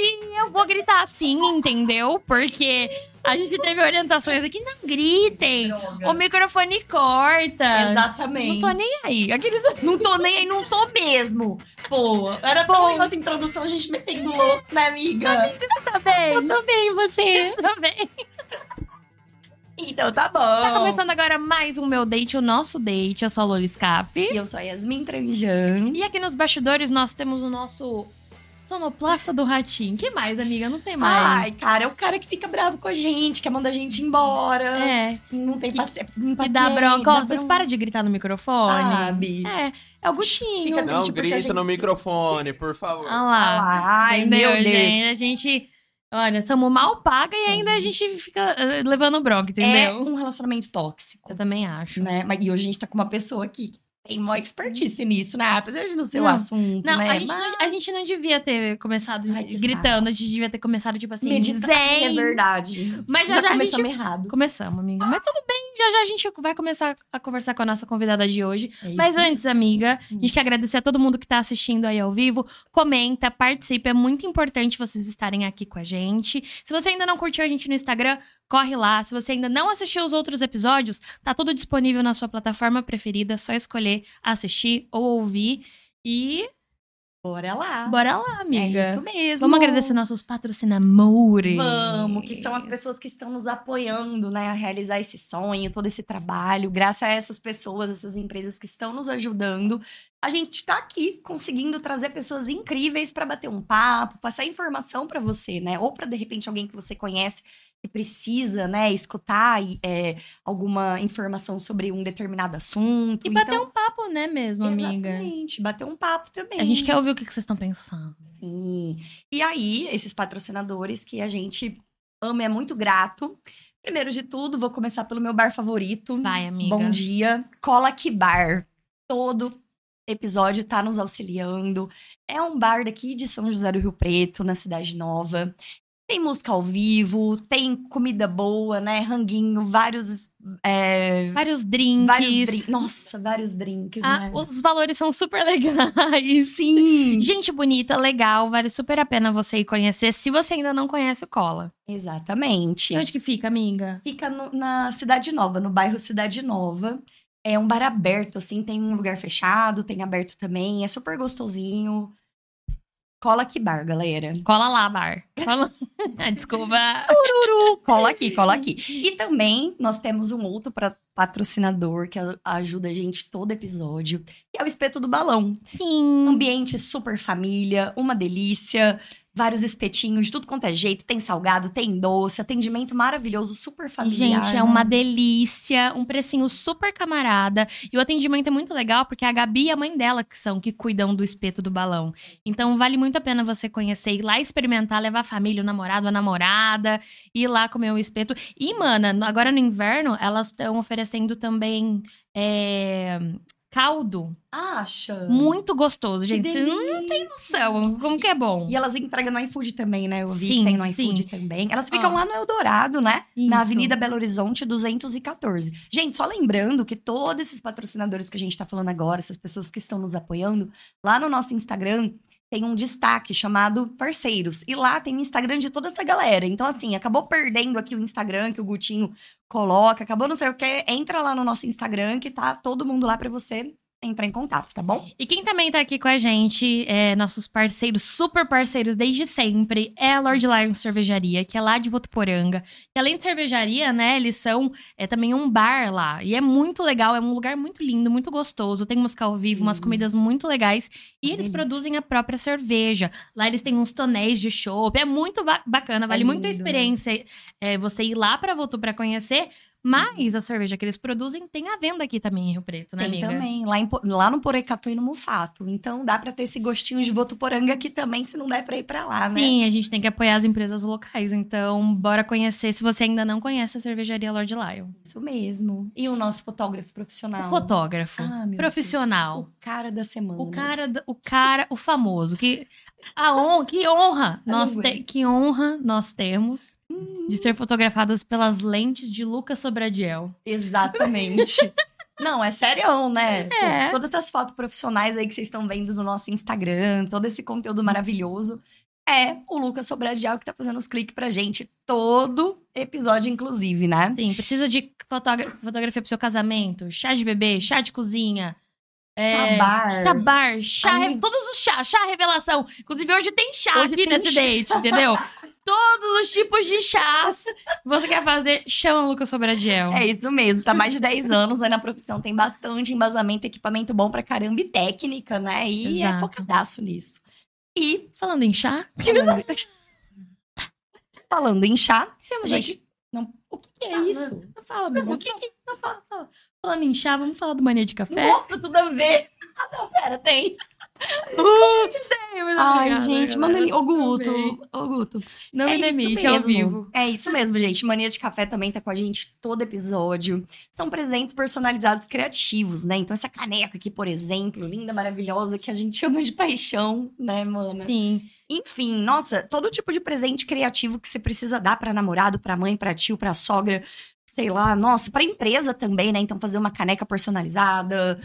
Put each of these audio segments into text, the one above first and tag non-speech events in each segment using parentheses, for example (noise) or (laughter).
eu vou gritar assim, entendeu? Porque a gente teve orientações aqui, não gritem. Droga. O microfone corta. Exatamente. Não tô nem aí. Aquele... Não tô nem aí, não tô mesmo. Pô, era Pô. tão essa introdução, a gente metendo louco, né, amiga? Tá bem. Eu tô bem, você? Tá bem. Então tá bom. Tá começando agora mais um meu date, o nosso date. Eu sou a Loli Scaff. E eu sou a Yasmin Tranjan. E aqui nos bastidores nós temos o nosso sonoplasta do ratinho. que mais, amiga? Não tem mais. Ai, cara, é o cara que fica bravo com a gente, quer mandar a gente embora. É, Não tem Que- paci- que paciência. dá bronca. Ó, vocês param de gritar no microfone. Sabe? É, é o Gutinho. Fica Não grita gente- no microfone, por favor. Ah lá. Ah lá, Ai, Entendeu, meu Deus. gente? A gente. Olha, estamos mal paga e Somos. ainda a gente fica eh, levando bronca, É entendeu? um relacionamento tóxico, Eu também acho. né? Mas- E hoje a gente tá com uma pessoa aqui que tem maior expertise nisso, né? Apesar de não ser o Não. assunto, Não, né? a gente, Mas- não, a gente não devia ter começado Ai, gritando, a gente devia ter começado, tipo assim, Meditar, zen. é verdade. Mas já Já, já, a gente começamos errado. Começamos, amiga. Mas tudo bem, já já a gente vai começar a conversar com a nossa convidada de hoje. É Mas antes, amiga, a gente quer agradecer a todo mundo que tá assistindo aí ao vivo. Comenta, participa, é muito importante vocês estarem aqui com a gente. Se você ainda não curtiu a gente no Instagram, corre lá. Se você ainda não assistiu os outros episódios, tá tudo disponível na sua plataforma preferida, é só escolher assistir ou ouvir. E Bora lá. bora lá, amiga. É isso mesmo. Vamos agradecer nossos patrocinadores. Vamos, que são as pessoas que estão nos apoiando, né, a realizar esse sonho, todo esse trabalho. Graças a essas pessoas, essas empresas que estão nos ajudando, a gente tá aqui conseguindo trazer pessoas incríveis para bater um papo, passar informação para você, né? Ou para de repente alguém que você conhece que precisa, né, escutar é, alguma informação sobre um determinado assunto. E bater então, um papo, né, mesmo, amiga? Exatamente, bater um papo também. A gente quer ouvir o que que vocês estão pensando. Sim. E aí, esses patrocinadores que a gente ama e é muito grato. Primeiro de tudo, vou começar pelo meu bar favorito. Vai, amiga. Bom dia. Cola aqui Bar. Todo episódio tá nos auxiliando. É um bar daqui de São José do Rio Preto, na Cidade Nova. Tem música ao vivo, tem comida boa, né? Ranguinho, vários. é, Vários drinks. vários drinks. Nossa, vários drinks, Ah, né? os valores são super (laughs) legais. Sim! Gente bonita, legal, vale super a pena você ir conhecer. Se você ainda não conhece o Cola. Exatamente. E onde que fica, amiga? Fica no- na Cidade Nova, no bairro Cidade Nova. É um bar aberto, assim, tem um lugar fechado, tem aberto também, é super gostosinho. Cola aqui bar, galera. Cola lá, bar. Cola... (laughs) Ah, Desculpa. Cola aqui, cola aqui. E também nós temos um outro pra- patrocinador que ajuda a gente todo episódio, que é o Espeto do Balão. Sim. Ambiente super família, uma delícia. Vários espetinhos, de tudo quanto é jeito. Tem salgado, tem doce, atendimento maravilhoso, super familiar. Gente, é né? uma delícia, um precinho super camarada. E o atendimento é muito legal porque é a Gabi e a mãe dela que são que cuidam do espeto do balão. Então vale muito a pena você conhecer, ir lá experimentar, levar a família, o namorado, a namorada, ir lá comer o espeto. E, mana, agora no inverno, elas estão oferecendo também é, caldo. Acha? Muito gostoso, gente. Vocês não tem noção como que é bom. E elas entregam no iFood também, né? Eu vi Sim, que tem no iFood também. Elas ficam Ó. lá no Eldorado, né? Na Isso. Avenida Belo Horizonte 214. Gente, só lembrando que todos esses patrocinadores que a gente tá falando agora, essas pessoas que estão nos apoiando, lá no nosso Instagram tem um destaque chamado Parceiros. E lá tem o Instagram de toda essa galera. Então, assim, acabou perdendo aqui o Instagram que o Gutinho coloca, acabou não sei o quê. Entra lá no nosso Instagram que tá todo mundo lá pra você entrar em contato, tá bom? E quem também tá aqui com a gente, é, nossos parceiros, super parceiros desde sempre, é a Lord Lion Cervejaria, que é lá de Votuporanga. E além de cervejaria, né, eles são é, também um bar lá. E é muito legal, é um lugar muito lindo, muito gostoso. Tem música ao vivo, Sim. umas comidas muito legais. E eles produzem a própria cerveja. Lá eles têm uns tonéis de chopp. É muito ba- bacana, vale muito a experiência é, você ir lá pra Votu pra conhecer. Mas a cerveja que eles produzem tem a venda aqui também em Rio Preto, né, Tem amiga? também, lá, em lá no Porecatu e no Mufato. Então dá pra ter esse gostinho de Votuporanga aqui também, se não der pra ir pra lá, né? Sim, a gente tem que apoiar as empresas locais. Então, bora conhecer. Se você ainda não conhece a cervejaria Lord Lion. Isso mesmo. E o nosso fotógrafo profissional. O fotógrafo. Ah, meu profissional. Deus. O cara da semana. O cara, o cara, o famoso. Que, a honra, que honra nós te- que honra nós temos de ser fotografadas pelas lentes de Lucas Sobradiel. Exatamente. (laughs) Não, é sério, né? Pô, É. todas as fotos profissionais aí que vocês estão vendo no nosso Instagram, todo esse conteúdo maravilhoso. é o Lucas Sobradial que tá fazendo os cliques pra gente todo episódio, inclusive, né? Sim, precisa de fotogra- fotografia pro seu casamento, chá de bebê, chá de cozinha. É, Chabar. chá bar, chá, Ai, re- todos os chás, chá revelação. Inclusive, hoje tem chá Hoje aqui tem nesse chá. date, entendeu? (laughs) todos os tipos de chás você quer fazer, chama o Lucas Sobradiel. É isso mesmo, tá mais de 10 anos né, na profissão, tem bastante embasamento, equipamento bom pra caramba e técnica, né? E é Exato. focadaço nisso. E Falando em chá, (laughs) falando, falando em chá, temos gente. aqui. Não, o que, que é Ah, isso? Não fala, amiga. O que, que Não fala, fala. Falando em chá, vamos falar do mania de café? Nossa, tudo a ver. Ah, não, pera, tem. (laughs) Ai, gente, manda ali. Ô, Guto. Ô, Guto. Não é me isso demite, é ao mesmo. vivo. É isso mesmo, gente. Mania de Café também tá com a gente todo episódio. São presentes personalizados criativos, né? Então, essa caneca aqui, por exemplo, linda, maravilhosa, que a gente ama de paixão, né, mana? Sim. Enfim, nossa, todo tipo de presente criativo que você precisa dar pra namorado, pra mãe, pra tio, pra sogra, sei lá, nossa, pra empresa também, né? Então, fazer uma caneca personalizada.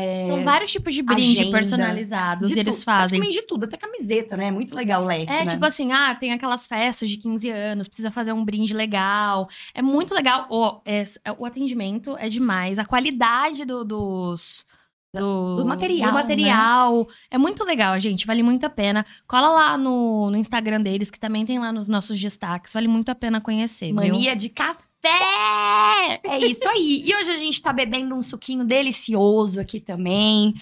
É, São vários tipos de brinde agenda, personalizados de eles fazem. de tudo, até camiseta, né? Muito legal o leque, É, né? tipo assim, ah, tem aquelas festas de 15 anos, precisa fazer um brinde legal. É muito legal. O, é- o atendimento é demais. A qualidade do- dos. Do, Do material, né? do material. É muito legal, gente. Vale muito a pena. Cola lá no, no Instagram deles, que também tem lá nos nossos destaques. Vale muito a pena conhecer. viu? Mania de café! É isso aí. E hoje a gente tá bebendo um suquinho delicioso aqui também.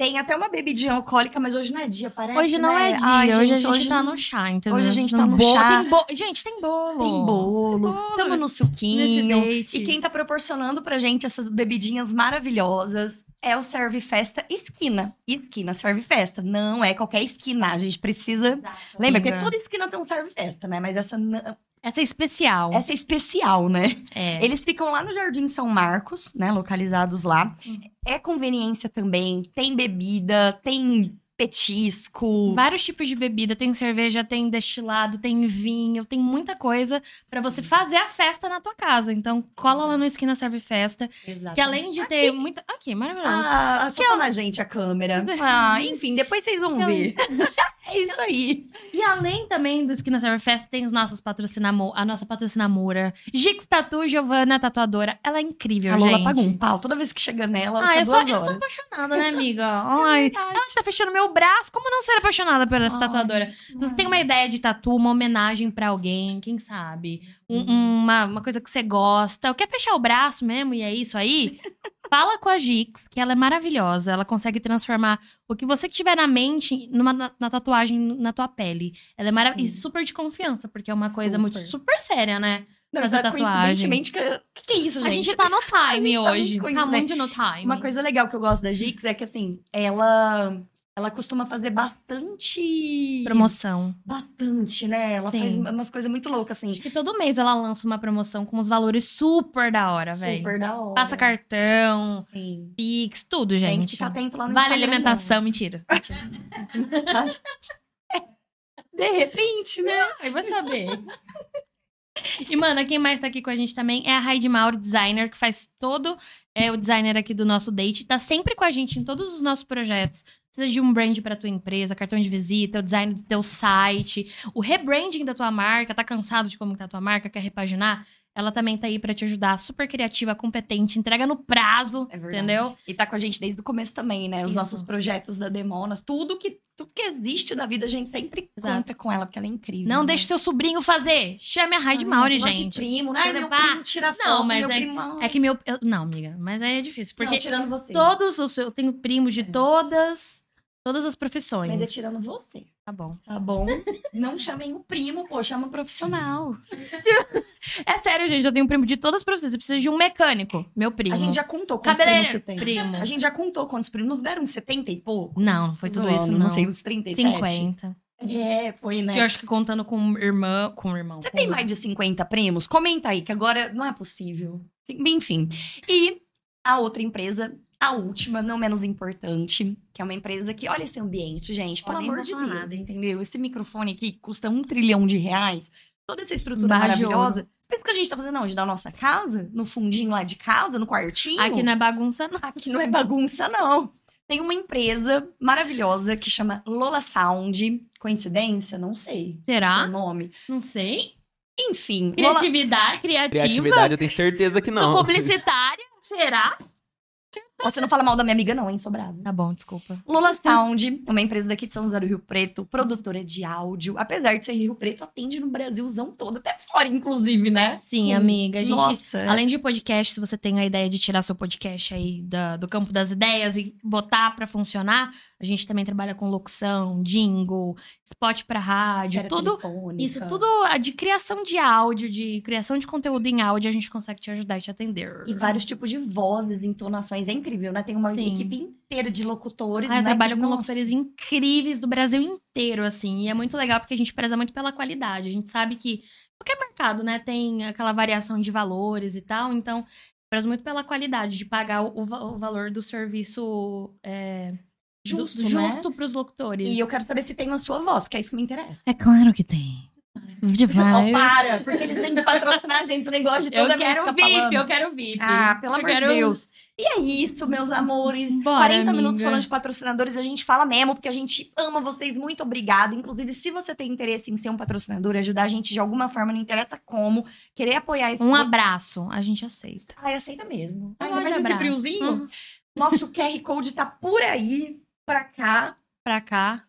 Tem até uma bebidinha alcoólica, mas hoje não é dia, parece. Hoje não né? é dia, Ai, hoje a gente, gente tá no chá, entendeu? hoje a gente tá no bolo. chá. Tem. Gente, tem bolo. Tem bolo, bolo. tamo no suquinho. E quem tá proporcionando pra gente essas bebidinhas maravilhosas é o Serve Festa Esquina. Esquina Serve Festa. Não é qualquer esquina, a gente precisa. Lembra? Porque toda esquina tem um Serve Festa, né? Mas essa, não- Essa é especial. essa é especial, né? É. Eles ficam lá no Jardim São Marcos, né? Localizados lá. Uhum. É conveniência também. Tem bebida, tem petisco. Vários tipos de bebida, tem cerveja, tem destilado, tem vinho, tem muita coisa pra você fazer a festa na tua casa. Então, cola lá no Esquina Serve Festa, Exato. que além de ter muita. Aqui, maravilhoso. Ah, tá na gente a câmera. (laughs) Ah, enfim, depois vocês vão ver. (laughs) é isso aí. E além também do Esquina Serve Festa, tem os nossos patrocinamo... a nossa patrocinamora, Gix Tatu, Giovana Tatuadora. Ela é incrível, A Lola gente. paga um pau. Toda vez que chega nela, ela Ah, eu sou, duas eu sou horas. apaixonada, né, amiga? (laughs) Ai, verdade. ela tá fechando meu braço. Como não ser apaixonada por essa Ai, tatuadora? Se você tem uma ideia de tatu, uma homenagem pra alguém, quem sabe? Um- Uhum. uma, uma coisa que você gosta. Quer fechar o braço mesmo e é isso aí? (laughs) Fala com a Gix, que ela é maravilhosa. Ela consegue transformar o que você tiver na mente numa na, na tatuagem na tua pele. Ela é maravilhosa. E super de confiança, porque é uma coisa muito Super. super séria, né? Não, fazer tá tatuagem. coincidentemente, que... o que, que é isso, gente? A gente tá no (laughs) time gente tá hoje. muito Tá, coincidente. muito no time. Uma coisa legal que eu gosto da Gix é que, assim, ela... Ela costuma fazer bastante... Promoção. Bastante, né? Ela Sim. faz umas coisas muito loucas, assim. Acho que todo mês ela lança uma promoção com os valores super da hora, velho. Super da hora. Passa cartão, Sim. Pix, tudo, Tem que gente. ficar atento lá no Vale Instagram alimentação, mentira. dela. (laughs) De repente, né? Aí vai saber. E, mano, quem mais tá aqui com a gente também é a Raide Mauro, designer, que faz todo é, o designer aqui do nosso date. Tá sempre com a gente em todos os nossos projetos. Precisa de um brand pra tua empresa, cartão de visita, o design do teu site, o rebranding da tua marca. Tá cansado de como tá a tua marca, quer repaginar? Ela também tá aí pra te ajudar. Super criativa, competente, entrega no prazo, É entendeu? E tá com a gente desde o começo também, né? Os Isso. nossos projetos da Demonas, tudo que, tudo que existe da vida, a gente sempre Exato. conta com ela, porque ela é incrível. Não né? deixe seu sobrinho fazer. Chame a Raide Ai, Mauri, negócio de gente. primo, né? Meu primo tira foto, Não, mas meu é- primo... É que meu. eu- não, amiga, mas aí é difícil. Porque Não, tirando você. todos os. Eu tenho primos de todas. Todas as profissões. Mas é tirando você. Tá bom. Tá bom? Não chamem o primo, pô, chama o profissional. (laughs) É sério, gente. Eu tenho primo de todas as profissões. Eu preciso de um mecânico. Meu primo. A gente já contou quantos primos você tem. Primo. A gente já contou quantos primos. Não deram uns 70 e pouco? Não, não foi tudo Zoando, isso, não. Não sei, uns 37. 50. É, foi, né? Eu acho que contando com irmã. Com irmão. Você com- tem mais de 50 primos? Comenta aí, que agora não é possível. Enfim. E a outra empresa, a última, não menos importante, que é uma empresa que, olha esse ambiente, gente, pelo amor de Deus, nada, entendeu? Esse microfone aqui custa um trilhão de reais. Toda essa estrutura maravilhosa. Você pensa que a gente tá fazendo onde? Na nossa casa? No fundinho lá de casa, no quartinho? Aqui não é bagunça, não. Aqui não é bagunça, não. tem uma empresa maravilhosa que chama Lola Sound. Coincidência? Não sei. Será? Seu nome. Não sei. Enfim, Lola... Criatividade, criativa. Criatividade, eu tenho certeza que Sou não. publicitária. Será? Você não fala mal da minha amiga, não, hein, Sobrado? Tá bom, desculpa. Lola Sound uma empresa daqui de São José do Rio Preto, produtora de áudio. Apesar de ser Rio Preto, atende no Brasilzão todo, até fora, inclusive, né? Sim, Hum, amiga. A gente, Nossa. além de podcast, se você tem a ideia de tirar seu podcast aí da- do campo das ideias e botar pra funcionar, a gente também trabalha com locução, jingle, spot pra rádio, tudo. telefônica. Isso, tudo a de criação de áudio, de criação de conteúdo em áudio, a gente consegue te ajudar e te atender. E vários tipos de vozes, entonações. É incrível, né? Tem uma Sim. equipe inteira de locutores. Ah, eu né? trabalho com nossa, locutores incríveis do Brasil inteiro, assim. E é muito legal porque a gente preza muito pela qualidade. A gente sabe que qualquer mercado, né, tem aquela variação de valores e tal. Então, preza muito pela qualidade de pagar o, o valor do serviço é, do- Justo, do, né? justo pros locutores. E eu quero saber se tem a sua voz, que é isso que me interessa. É claro que tem. Oh, para! Porque eles têm que patrocinar a gente, você nem gosta de Eu toda vez quero VIP, falando. eu quero VIP. Ah, pelo Eu amor quero- de Deus. E é isso, meus amores. Bora, 40 minutos amiga. falando de patrocinadores, a gente fala mesmo, porque a gente ama vocês. Muito obrigada. Inclusive, se você tem interesse em ser um patrocinador e ajudar a gente de alguma forma, não interessa como, querer apoiar esse Um abraço, a gente aceita. Ai, aceita mesmo. Eu Ainda mais de esse friozinho. Uhum. Nosso QR Code tá por aí, pra cá. Pra cá.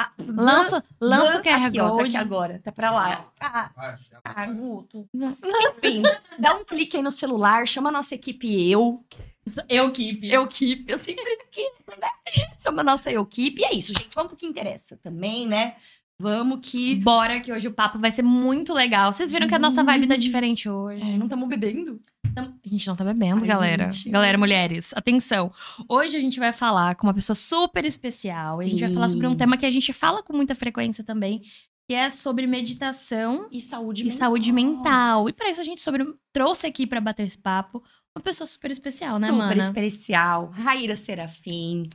Ah, Lança, lança o QR aqui, ó, tá aqui agora, tá pra lá. Ah, ah, Guto. Enfim, dá um clique aí no celular, chama a nossa equipe Eu. Eu, Keep. Equipe, eu sempre esqueço, né? Chama a nossa equipe. E é isso, gente. Vamos pro que interessa também, né? Vamos que. Bora, que hoje o papo vai ser muito legal. Vocês viram que a nossa vibe tá diferente Ai, hoje. não estamos bebendo? Tam- A gente não tá bebendo, Ai, galera. gente. Galera, mulheres, atenção. Hoje a gente vai falar com uma pessoa super especial. E a gente vai falar sobre um Sim. tema que a gente fala com muita frequência também, que é sobre meditação E saúde e mental. saúde mental. E para isso a gente sobre... trouxe aqui pra bater esse papo uma pessoa super especial, né, Super mana? especial. Raíra Serafim.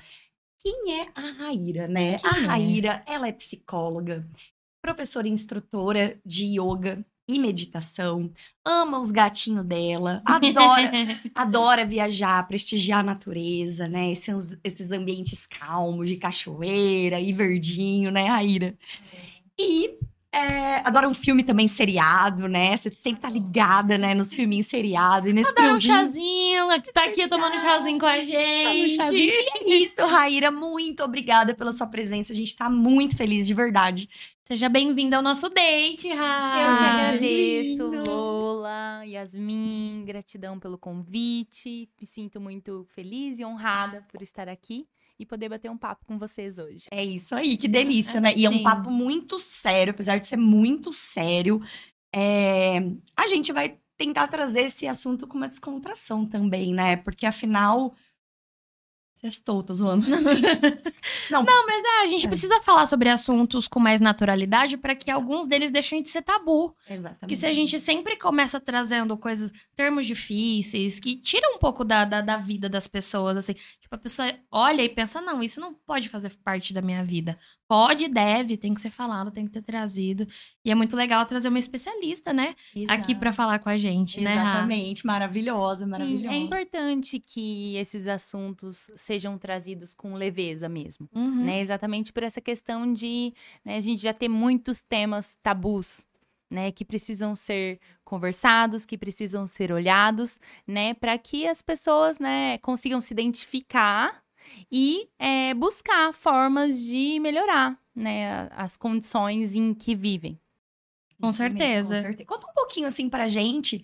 Quem é a Raíra, né? Quem a é? Raíra, ela é psicóloga, professora e instrutora de yoga e meditação, ama os gatinhos dela, adora, (laughs) adora viajar, prestigiar a natureza, né? Esses, esses ambientes calmos de cachoeira e verdinho, né, Raíra? E é, adora um filme também seriado, né? Você sempre tá ligada, né, nos filminhos seriados. E nesse Adoro um friozinho- chazinho, que tá aqui tomando chazinho com a Tá gente. chazinho. E é isso, Raíra, muito obrigada pela sua presença. A gente tá muito feliz, de verdade. Seja bem-vinda ao nosso date, Eu que Ra. agradeço. Lola, Yasmin, gratidão pelo convite. Me sinto muito feliz e honrada por estar aqui e poder bater um papo com vocês hoje. É isso aí, que delícia, né? E é um Sim. papo muito sério, apesar de ser muito sério. É, A gente vai tentar trazer esse assunto com uma descontração também, né? Porque afinal. Sextou, tô zoando. (laughs) Não, Não, mas é, a gente É. precisa falar sobre assuntos com mais naturalidade para que alguns deles deixem de ser tabu. Exatamente. Porque se a gente sempre começa trazendo coisas, termos difíceis, que tiram um pouco da, da, da vida das pessoas, assim. Tipo, a pessoa olha e pensa, não, isso não pode fazer parte da minha vida. Pode, deve, tem que ser falado, tem que ter trazido. E é muito legal trazer uma especialista, né? Aqui Exato. pra falar com a gente, né, Ra? Exatamente, maravilhosa, E maravilhosa. é importante que esses assuntos sejam trazidos com leveza mesmo. Uhum. né? Exatamente por essa questão de né, a gente já ter muitos temas tabus, né? Que precisam ser conversados, que precisam ser olhados, né? Para que as pessoas, né, consigam se identificar e é, buscar formas de melhorar, né? As condições em que vivem. Com Isso mesmo, certeza. com certeza. Conta um pouquinho assim pra gente.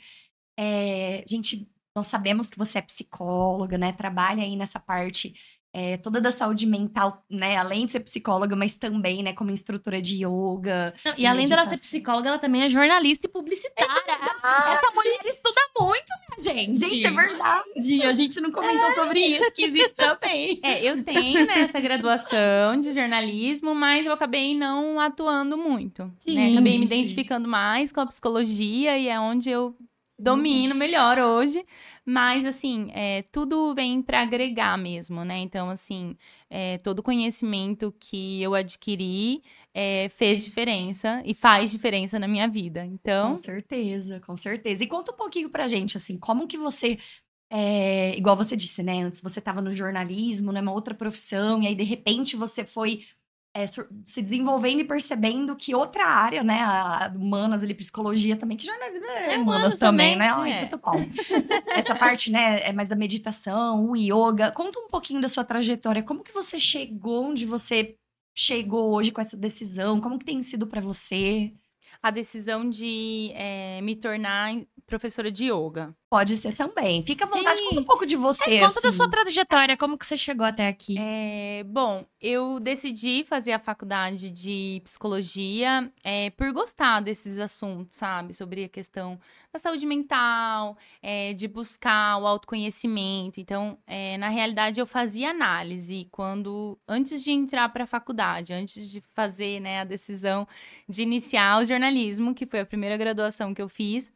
É, gente, nós sabemos que você é psicóloga, né? Trabalha aí nessa parte é, toda da saúde mental, né? Além de ser psicóloga, mas também, né? Como instrutora de yoga. Não, e além dela ser psicóloga, ela também é jornalista e publicitária. Essa mulher estuda muito, minha gente. Gente, é verdade. A gente não comentou sobre isso. Esquisito também. (laughs) É, eu tenho né, essa graduação de jornalismo, mas eu acabei não atuando muito. Sim, né? Acabei me identificando mais com a psicologia e é onde eu domino melhor hoje. Mas, assim, é, tudo vem para agregar mesmo, né? Então, assim, é, todo conhecimento que eu adquiri é, fez diferença e faz diferença na minha vida. Então, Com certeza, com certeza. E conta um pouquinho pra gente, assim, como que você é, igual você disse, né? Antes você estava no jornalismo, numa outra profissão, e aí de repente você foi é, se desenvolvendo e percebendo que outra área, né? A humanas ali, psicologia também, que jornalismo é, é humanas também, também, né? Ai, é. tudo bom. Essa parte, né, é mais da meditação, o yoga. Conta um pouquinho da sua trajetória. Como que você chegou onde você chegou hoje com essa decisão? Como que tem sido para você? A decisão de é, me tornar professora de yoga. Pode ser também. Fica à vontade, Sim. conta um pouco de você. É, conta assim. da sua trajetória, como que você chegou até aqui? É, bom, eu decidi fazer a faculdade de psicologia é, por gostar desses assuntos, sabe? Sobre a questão da saúde mental, é, de buscar o autoconhecimento. Então, é, na realidade, eu fazia análise quando, antes de entrar para a faculdade, antes de fazer né, a decisão de iniciar o jornalismo, que foi a primeira graduação que eu fiz.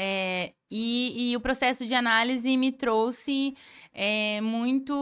É, e, e, o processo de análise me trouxe é, muito.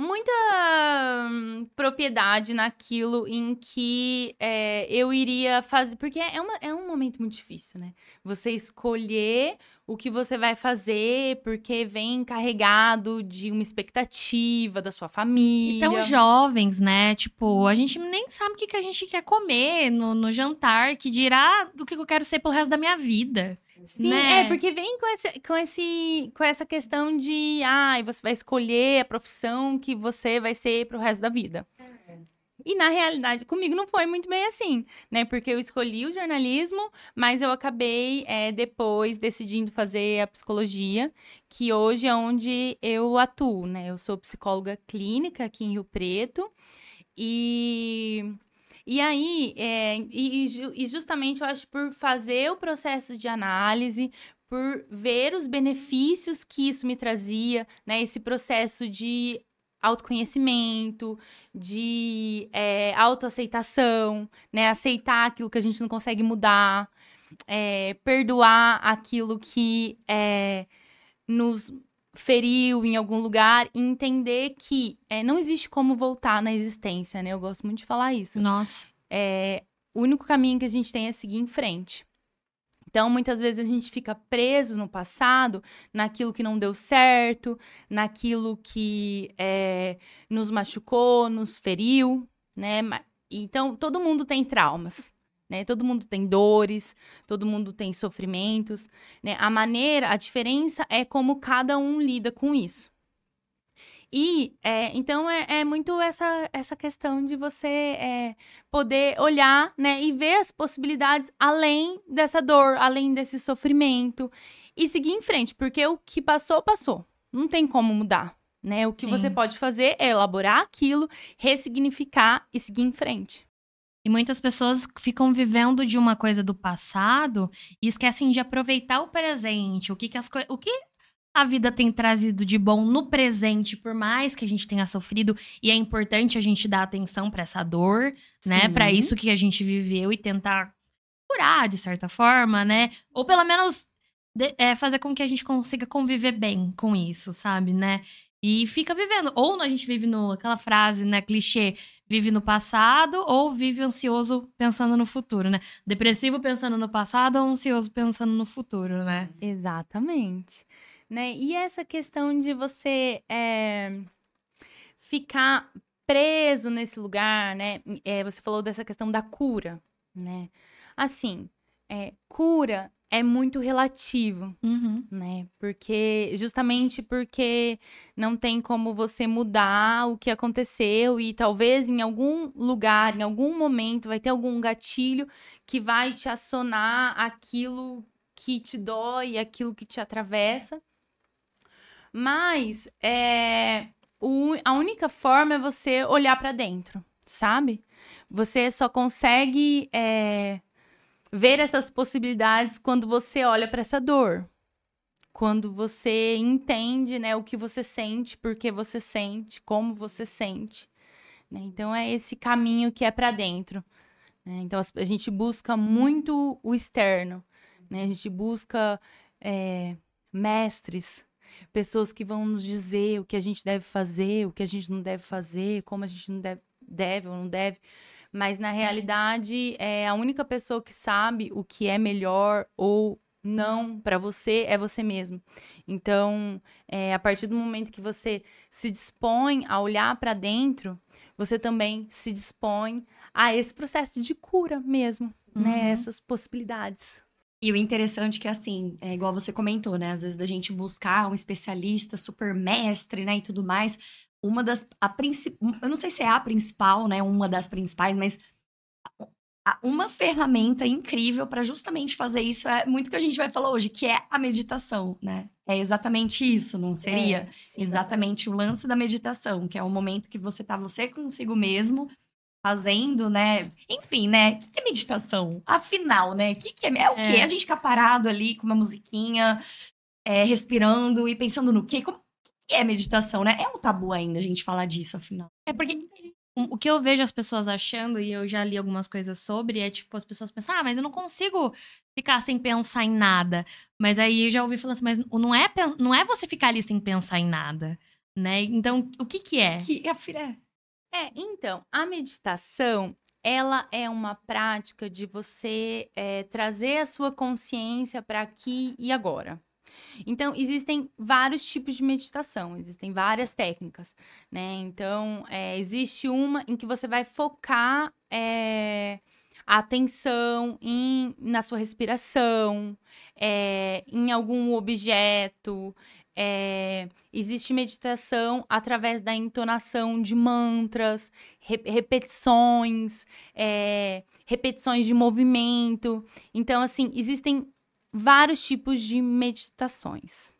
Muita hum, propriedade naquilo em que é, eu iria fazer. Porque é, uma, é um momento muito difícil, né? Você escolher o que você vai fazer, porque vem carregado de uma expectativa da sua família. Então, jovens, né? Tipo, a gente nem sabe o que, que a gente quer comer no, no jantar, que dirá o que eu quero ser pro resto da minha vida. Sim, né? é, porque vem com, esse, com, esse, com essa questão de, ah, você vai escolher a profissão que você vai ser pro resto da vida. E na realidade, comigo não foi muito bem assim, né? Porque eu escolhi o jornalismo, mas eu acabei é, depois decidindo fazer a psicologia, que hoje é onde eu atuo, né? Eu sou psicóloga clínica aqui em Rio Preto. E e aí, é, e, e, justamente eu acho por fazer o processo de análise, por ver os benefícios que isso me trazia, né? Esse processo de autoconhecimento, de é, autoaceitação, né? Aceitar aquilo que a gente não consegue mudar, é, perdoar aquilo que é, nos feriu em algum lugar e entender que é, não existe como voltar na existência, né? Eu gosto muito de falar isso. Nossa. É, o único caminho que a gente tem é seguir em frente. Então, muitas vezes a gente fica preso no passado, naquilo que não deu certo, naquilo que é, nos machucou, nos feriu, né? Então, todo mundo tem traumas, né? Todo mundo tem dores, todo mundo tem sofrimentos, né? A maneira, a diferença é como cada um lida com isso. E é, então é, é, muito essa, essa questão de você é, poder olhar né, e ver as possibilidades além dessa dor, além desse sofrimento e seguir em frente, porque o que passou, passou. Não tem como mudar. Né? O que Sim. você pode fazer é elaborar aquilo, ressignificar e seguir em frente. E muitas pessoas ficam vivendo de uma coisa do passado e esquecem de aproveitar o presente, o que, que as o que a vida tem trazido de bom no presente, por mais que a gente tenha sofrido, e é importante a gente dar atenção para essa dor, né? Sim. né? Para isso que a gente viveu e tentar curar de certa forma, né? Ou pelo menos de, é, fazer com que a gente consiga conviver bem com isso, sabe, né? E fica vivendo. Ou a gente vive no aquela frase, né, clichê, vive no passado ou vive ansioso pensando no futuro, né? Depressivo pensando no passado ou ansioso pensando no futuro, né? Exatamente né? E essa questão de você é, ficar preso nesse lugar, né? É, você falou dessa questão da cura, né? Assim, é, cura é muito relativo, uhum. né? Porque justamente porque não tem como você mudar o que aconteceu e talvez em algum lugar, em algum momento vai ter algum gatilho que vai te acionar aquilo que te dói, aquilo que te atravessa. Mas é, o, a única forma é você olhar para dentro, sabe? Você só consegue é, ver essas possibilidades quando você olha para essa dor. Quando você entende né, o que você sente, por que você sente, como você sente. Né? Então é esse caminho que é para dentro. Né? Então a gente busca muito o externo. Né? A gente busca é, mestres, pessoas que vão nos dizer o que a gente deve fazer, o que a gente não deve fazer, como a gente não deve, deve ou não deve. Mas na realidade, é a única pessoa que sabe o que é melhor ou Não, para você é você mesmo. Então, é, a partir do momento que você se dispõe a olhar para dentro, você também se dispõe a esse processo de cura mesmo, né? uhum. né? Essas possibilidades. E o interessante é que, assim, é igual você comentou, né? Às vezes da gente buscar um especialista super mestre, né? E tudo mais. Uma das. A principal. Eu não sei se é a principal, né? Uma das principais, mas uma ferramenta incrível para justamente fazer isso é muito que a gente vai falar hoje, que é a meditação, né? É exatamente isso, não seria? É, sim, exatamente o lance da meditação, que é o momento que você tá você consigo mesmo fazendo, né? Enfim, né? O que é meditação? Afinal, né? O que, que é? É o quê? É. A gente ficar parado ali com uma musiquinha, é, respirando e pensando no quê? Como que é meditação, né? É um tabu ainda a gente falar disso, afinal. É porque o que eu vejo as pessoas achando, e eu já li algumas coisas sobre, é tipo, as pessoas pensam, ah, mas eu não consigo ficar sem pensar em nada. Mas aí eu já ouvi falando assim, mas não é, não é você ficar ali sem pensar em nada, né? Então, o que que é? Que, é, é, então, a meditação, ela é uma prática de você é, trazer a sua consciência para aqui e agora. Então, existem vários tipos de meditação, existem várias técnicas, né? Então, é, existe uma em que você vai focar é, a atenção em, na sua respiração, é, em algum objeto. É, existe meditação através da entonação de mantras, re repetições, é, repetições de movimento. Então, assim, existem vários tipos de meditações.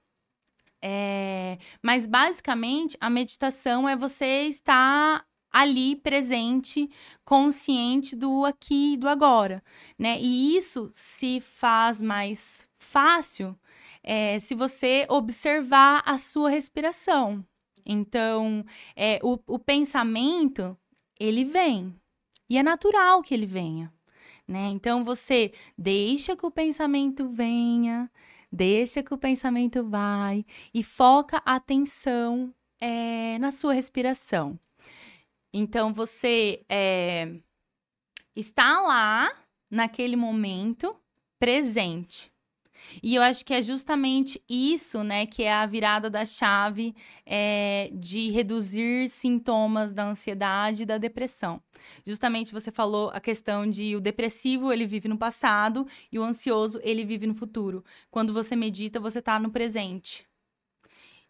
É, mas basicamente a meditação é você estar ali presente, consciente do aqui e do agora, né? E isso se faz mais fácil é, se você observar a sua respiração. Então, é, o, o pensamento ele vem e é natural que ele venha né? Então você deixa que o pensamento venha, deixa que o pensamento vai e foca a atenção é, na sua respiração. Então você é, está lá naquele momento presente. E eu acho que é justamente isso, né, que é a virada da chave é, de reduzir sintomas da ansiedade e da depressão. Justamente você falou a questão de o depressivo ele vive no passado e o ansioso ele vive no futuro. Quando você medita, você está no presente.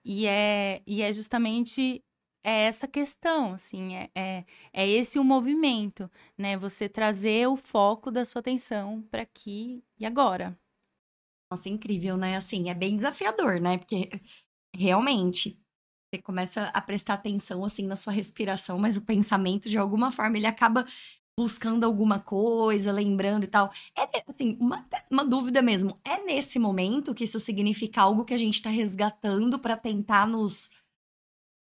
E é, e é justamente é essa questão, assim, é, é, é esse o movimento, né? Você trazer o foco da sua atenção para aqui e agora. Nossa, incrível, né? Assim, é bem desafiador, né? Porque realmente você começa a prestar atenção assim na sua respiração, mas o pensamento de alguma forma ele acaba buscando alguma coisa, lembrando e tal. É assim, uma, uma dúvida mesmo. É nesse momento que isso significa algo que a gente está resgatando para tentar nos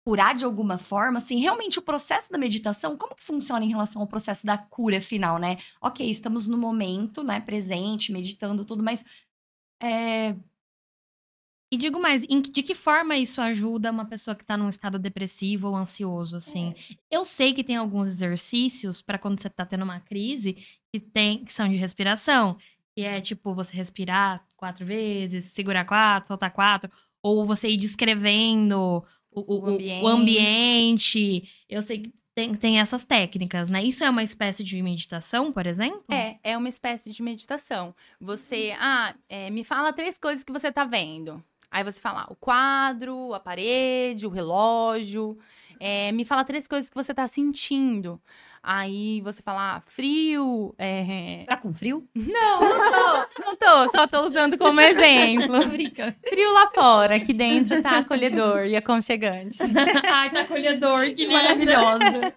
curar de alguma forma, assim, realmente o processo da meditação, como que funciona em relação ao processo da cura final, né? Ok, estamos no momento, né, presente, meditando tudo, mas é... E digo mais, em, de que forma isso ajuda uma pessoa que tá num estado depressivo ou ansioso, assim? É. Eu sei que tem alguns exercícios para quando você tá tendo uma crise que, tem, que são de respiração. Que é tipo você respirar quatro vezes, segurar quatro, soltar quatro. Ou você ir descrevendo o, o, o, ambiente. o ambiente. Eu sei que tem, tem essas técnicas, né? Isso é uma espécie de meditação, por exemplo? É, é uma espécie de meditação. Você, ah, é, me fala três coisas que você tá vendo. Aí você fala o quadro, a parede, o relógio. É, me fala três coisas que você tá sentindo. Aí você fala, ah, frio. É... Tá com frio? Não, não tô. Não tô, só tô usando como exemplo. frio lá fora, aqui dentro tá acolhedor e aconchegante. Ai, tá acolhedor, que maravilhosa.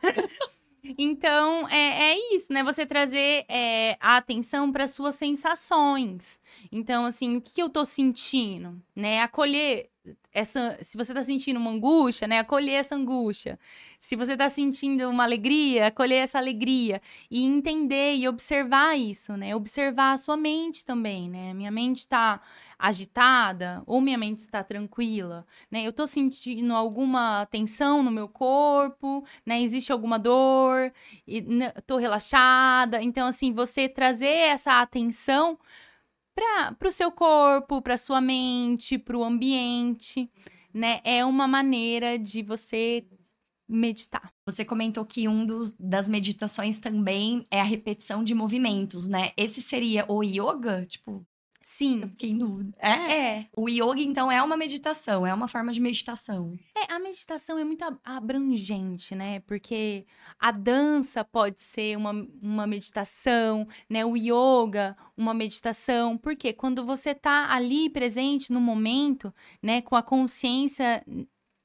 Então, é, é isso, né? Você trazer é, a atenção para suas sensações. Então, assim, o que, que eu tô sentindo, né? Acolher essa, se você está sentindo uma angústia, né, acolher essa angústia. Se você está sentindo uma alegria, acolher essa alegria e entender e observar isso, né? Observar a sua mente também, né? Minha mente está agitada ou minha mente está tranquila, né? Eu estou sentindo alguma tensão no meu corpo, né? Existe alguma dor, e, relaxada. Então assim, você trazer essa atenção para o seu corpo, para sua mente, para o ambiente, né? É uma maneira de você meditar. Você comentou que um dos, das meditações também é a repetição de movimentos, né? Esse seria o yoga? Tipo, Sim. eu fiquei em dúvida. É? É. O yoga, então, é uma meditação, é uma forma de meditação. É, a meditação é muito ab- abrangente, né? Porque a dança pode ser uma, uma meditação, né? O yoga, uma meditação. Porque quando você tá ali presente no momento, né? Com a consciência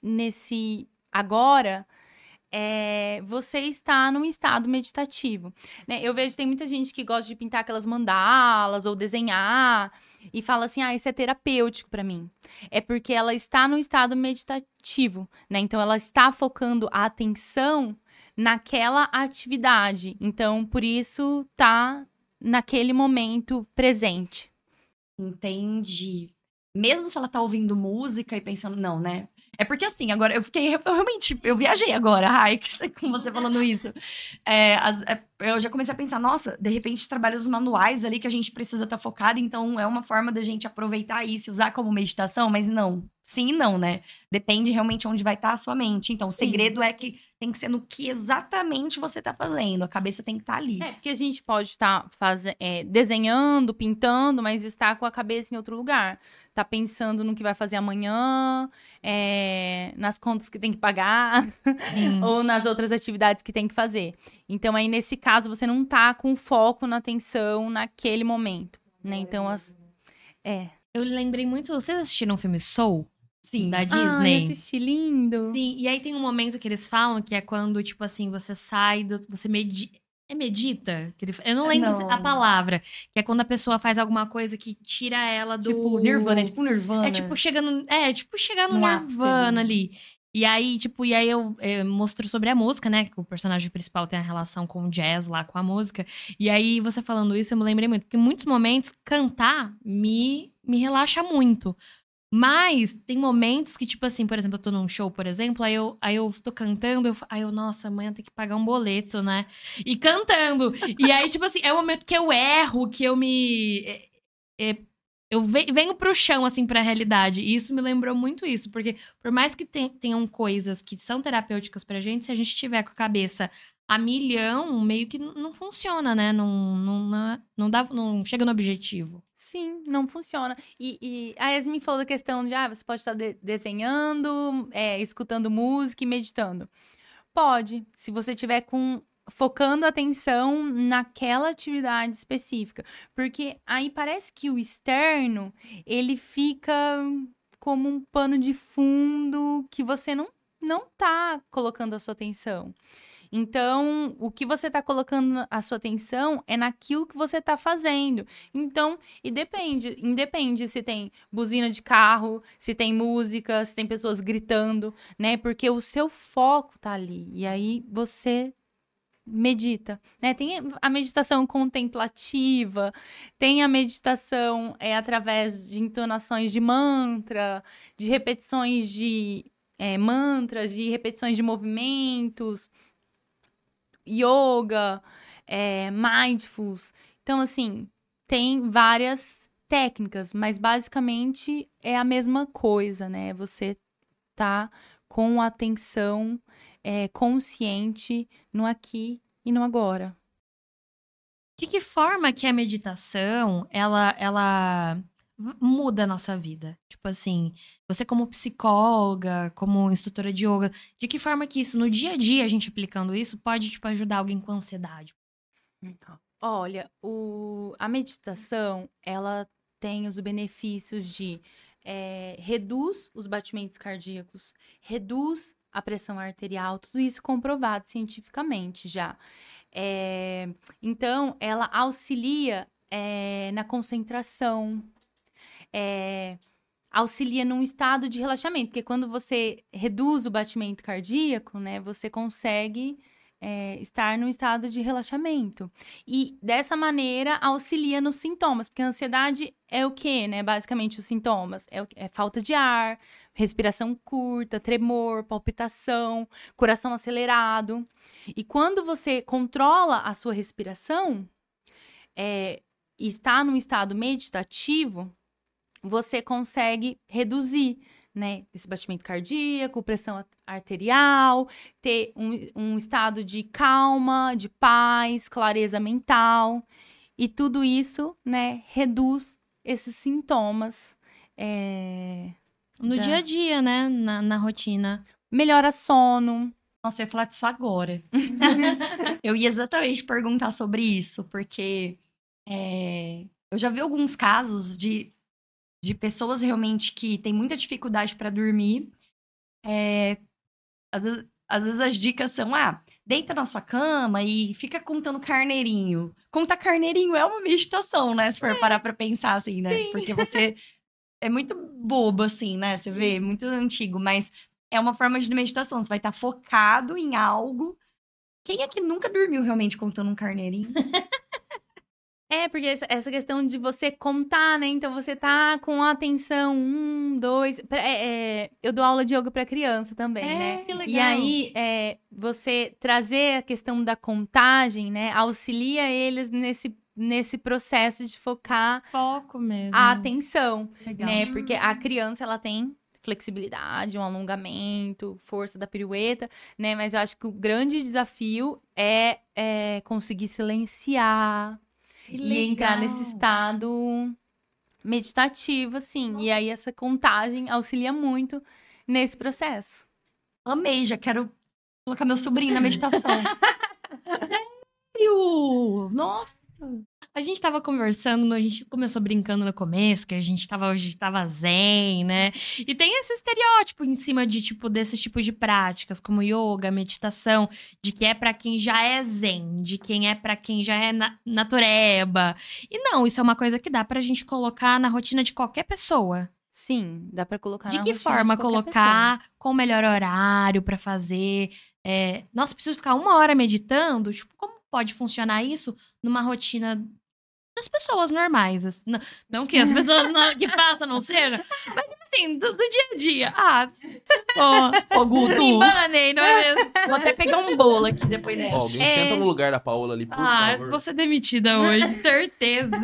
nesse agora, é, você está num estado meditativo. Né? Eu vejo que tem muita gente que gosta de pintar aquelas mandalas ou desenhar e fala assim: ah, isso é terapêutico pra mim. É porque ela está num estado meditativo, né? Então ela está focando a atenção naquela atividade. Então, por isso tá naquele momento presente. Entendi. Mesmo se ela tá ouvindo música e pensando, não, né? É porque assim, agora eu fiquei eu realmente, eu viajei agora, ai, (laughs) que- com você falando isso. É, as- é, eu já comecei a pensar, nossa, de repente trabalhos manuais ali que a gente precisa estar focado, então é uma forma da gente aproveitar isso e usar como meditação, mas não. Sim e não, né? Depende realmente onde vai estar a sua mente. Então, o segredo é que tem que ser no que exatamente você tá fazendo. A cabeça tem que estar ali. É, porque a gente pode estar faze- é, desenhando, pintando, mas está com a cabeça em outro lugar. Tá pensando no que vai fazer amanhã, é, nas contas que tem que pagar, (laughs) ou nas outras atividades que tem que fazer. Então, aí, nesse caso, você não tá com foco na atenção naquele momento, né? Então, as... É. Eu lembrei muito. Vocês assistiram o filme Soul? Sim. Da Ai, Disney? assisti lindo. Sim, e aí tem um momento que eles falam que é quando, tipo assim, você sai do. Você medita. É medita? Que ele Eu não lembro Não. a palavra. Que é quando a pessoa faz alguma coisa que tira ela do. Tipo, Nirvana, é tipo Nirvana. É tipo chegando. É, tipo chegar no ápice Nirvana ali. E aí, tipo, e aí eu, eh, mostro sobre a música, né? Que o personagem principal tem a relação com o jazz lá, com a música. E aí, você falando isso, eu me lembrei muito. Porque em muitos momentos, cantar me, me relaxa muito. Mas tem momentos que, tipo assim, por exemplo, eu tô num show, por exemplo, aí eu, aí eu tô cantando, eu, aí eu, nossa, amanhã tem que pagar um boleto, né? E cantando. e aí, tipo assim, é o momento que eu erro, que eu me. é- é- eu ve- venho pro chão, assim, pra realidade. E isso me lembrou muito isso, porque por mais que ten- tenham coisas que são terapêuticas pra gente, se a gente tiver com a cabeça a milhão, meio que não funciona, né? Não, não, não, não dá, não chega no objetivo. Sim, não funciona. E, e a Yasmin falou da questão de, ah, você pode estar de- desenhando, é, escutando música e meditando. Pode, se você tiver com focando a atenção naquela atividade específica, porque aí parece que o externo, ele fica como um pano de fundo que você não não tá colocando a sua atenção. Então, o que você tá colocando a sua atenção é naquilo que você tá fazendo. Então, e depende, independe se tem buzina de carro, se tem música, se tem pessoas gritando, né? Porque o seu foco tá ali. E aí você medita, né? Tem a meditação contemplativa, tem a meditação é através de entonações de mantra, de repetições de é, mantras, de repetições de movimentos, yoga, é, mindfulness. Então, assim, tem várias técnicas, mas basicamente é a mesma coisa, né? Você tá com atenção é, consciente no aqui e no agora. De que forma que a meditação, ela, ela muda a nossa vida? Tipo assim, você como psicóloga, como instrutora de yoga, de que forma que isso, no dia a dia, a gente aplicando isso, pode, tipo, ajudar alguém com ansiedade? Olha, o, a meditação, ela tem os benefícios de é, reduz os batimentos cardíacos, reduz a pressão arterial, tudo isso comprovado cientificamente já. É, então, ela auxilia é, na concentração, é, auxilia num estado de relaxamento, porque quando você reduz o batimento cardíaco, né, você consegue é, estar num estado de relaxamento. E dessa maneira auxilia nos sintomas, porque a ansiedade é o quê, né? Basicamente, os sintomas é, é falta de ar, respiração curta, tremor, palpitação, coração acelerado. E quando você controla a sua respiração, é, está num estado meditativo, você consegue reduzir, né, esse batimento cardíaco, pressão arterial, ter um, um estado de calma, de paz, clareza mental. E tudo isso, né, reduz esses sintomas. É, no da... dia a dia, né? Na, na rotina. Melhora sono. Nossa, eu ia falar disso agora. (laughs) eu ia exatamente perguntar sobre isso, porque é, eu já vi alguns casos de, de pessoas realmente que têm muita dificuldade para dormir. É, às, vezes, às vezes as dicas são: ah, deita na sua cama e fica contando carneirinho. Contar carneirinho é uma meditação, né? Se for é. parar pra pensar assim, né? Sim. Porque você. É muito bobo, assim, né? Você vê, muito antigo, mas é uma forma de meditação. Você vai estar focado em algo. Quem é que nunca dormiu realmente contando um carneirinho? (laughs) É, porque essa questão de você contar, né? Então você tá com atenção, um, dois. É, é, eu dou aula de yoga para criança também, é, né? Que legal. E aí, é, você trazer a questão da contagem, né? Auxilia eles nesse, nesse processo de focar Foco mesmo. a atenção, legal. né? Porque a criança, ela tem flexibilidade, um alongamento, força da pirueta, né? Mas eu acho que o grande desafio é, é conseguir silenciar e entrar nesse estado meditativo, assim. E aí essa contagem auxilia muito nesse processo. Amei, já quero colocar meu sobrinho na meditação. (laughs) Nossa! A gente tava conversando, a gente começou brincando no começo, que a gente tava hoje tava zen, né? E tem esse estereótipo em cima de tipo desses tipos de práticas, como yoga, meditação, de que é para quem já é zen, de quem é para quem já é na natureba. E não, isso é uma coisa que dá pra gente colocar na rotina de qualquer pessoa. Sim, dá para colocar De que forma colocar, pessoa. com o melhor horário para fazer? É... Nossa, preciso ficar uma hora meditando? Tipo, como pode funcionar isso numa rotina das pessoas normais. Não, não que as (laughs) pessoas não, que façam não seja, mas assim, do, do, dia a dia. Ah, ó, ô Guto. (laughs) Me bananei, não é mesmo? (laughs) Vou até pegar um bolo aqui depois dessa. Ó, alguém é... senta no lugar da Paola ali, por ah, favor. Ah, vou ser demitida hoje, certeza.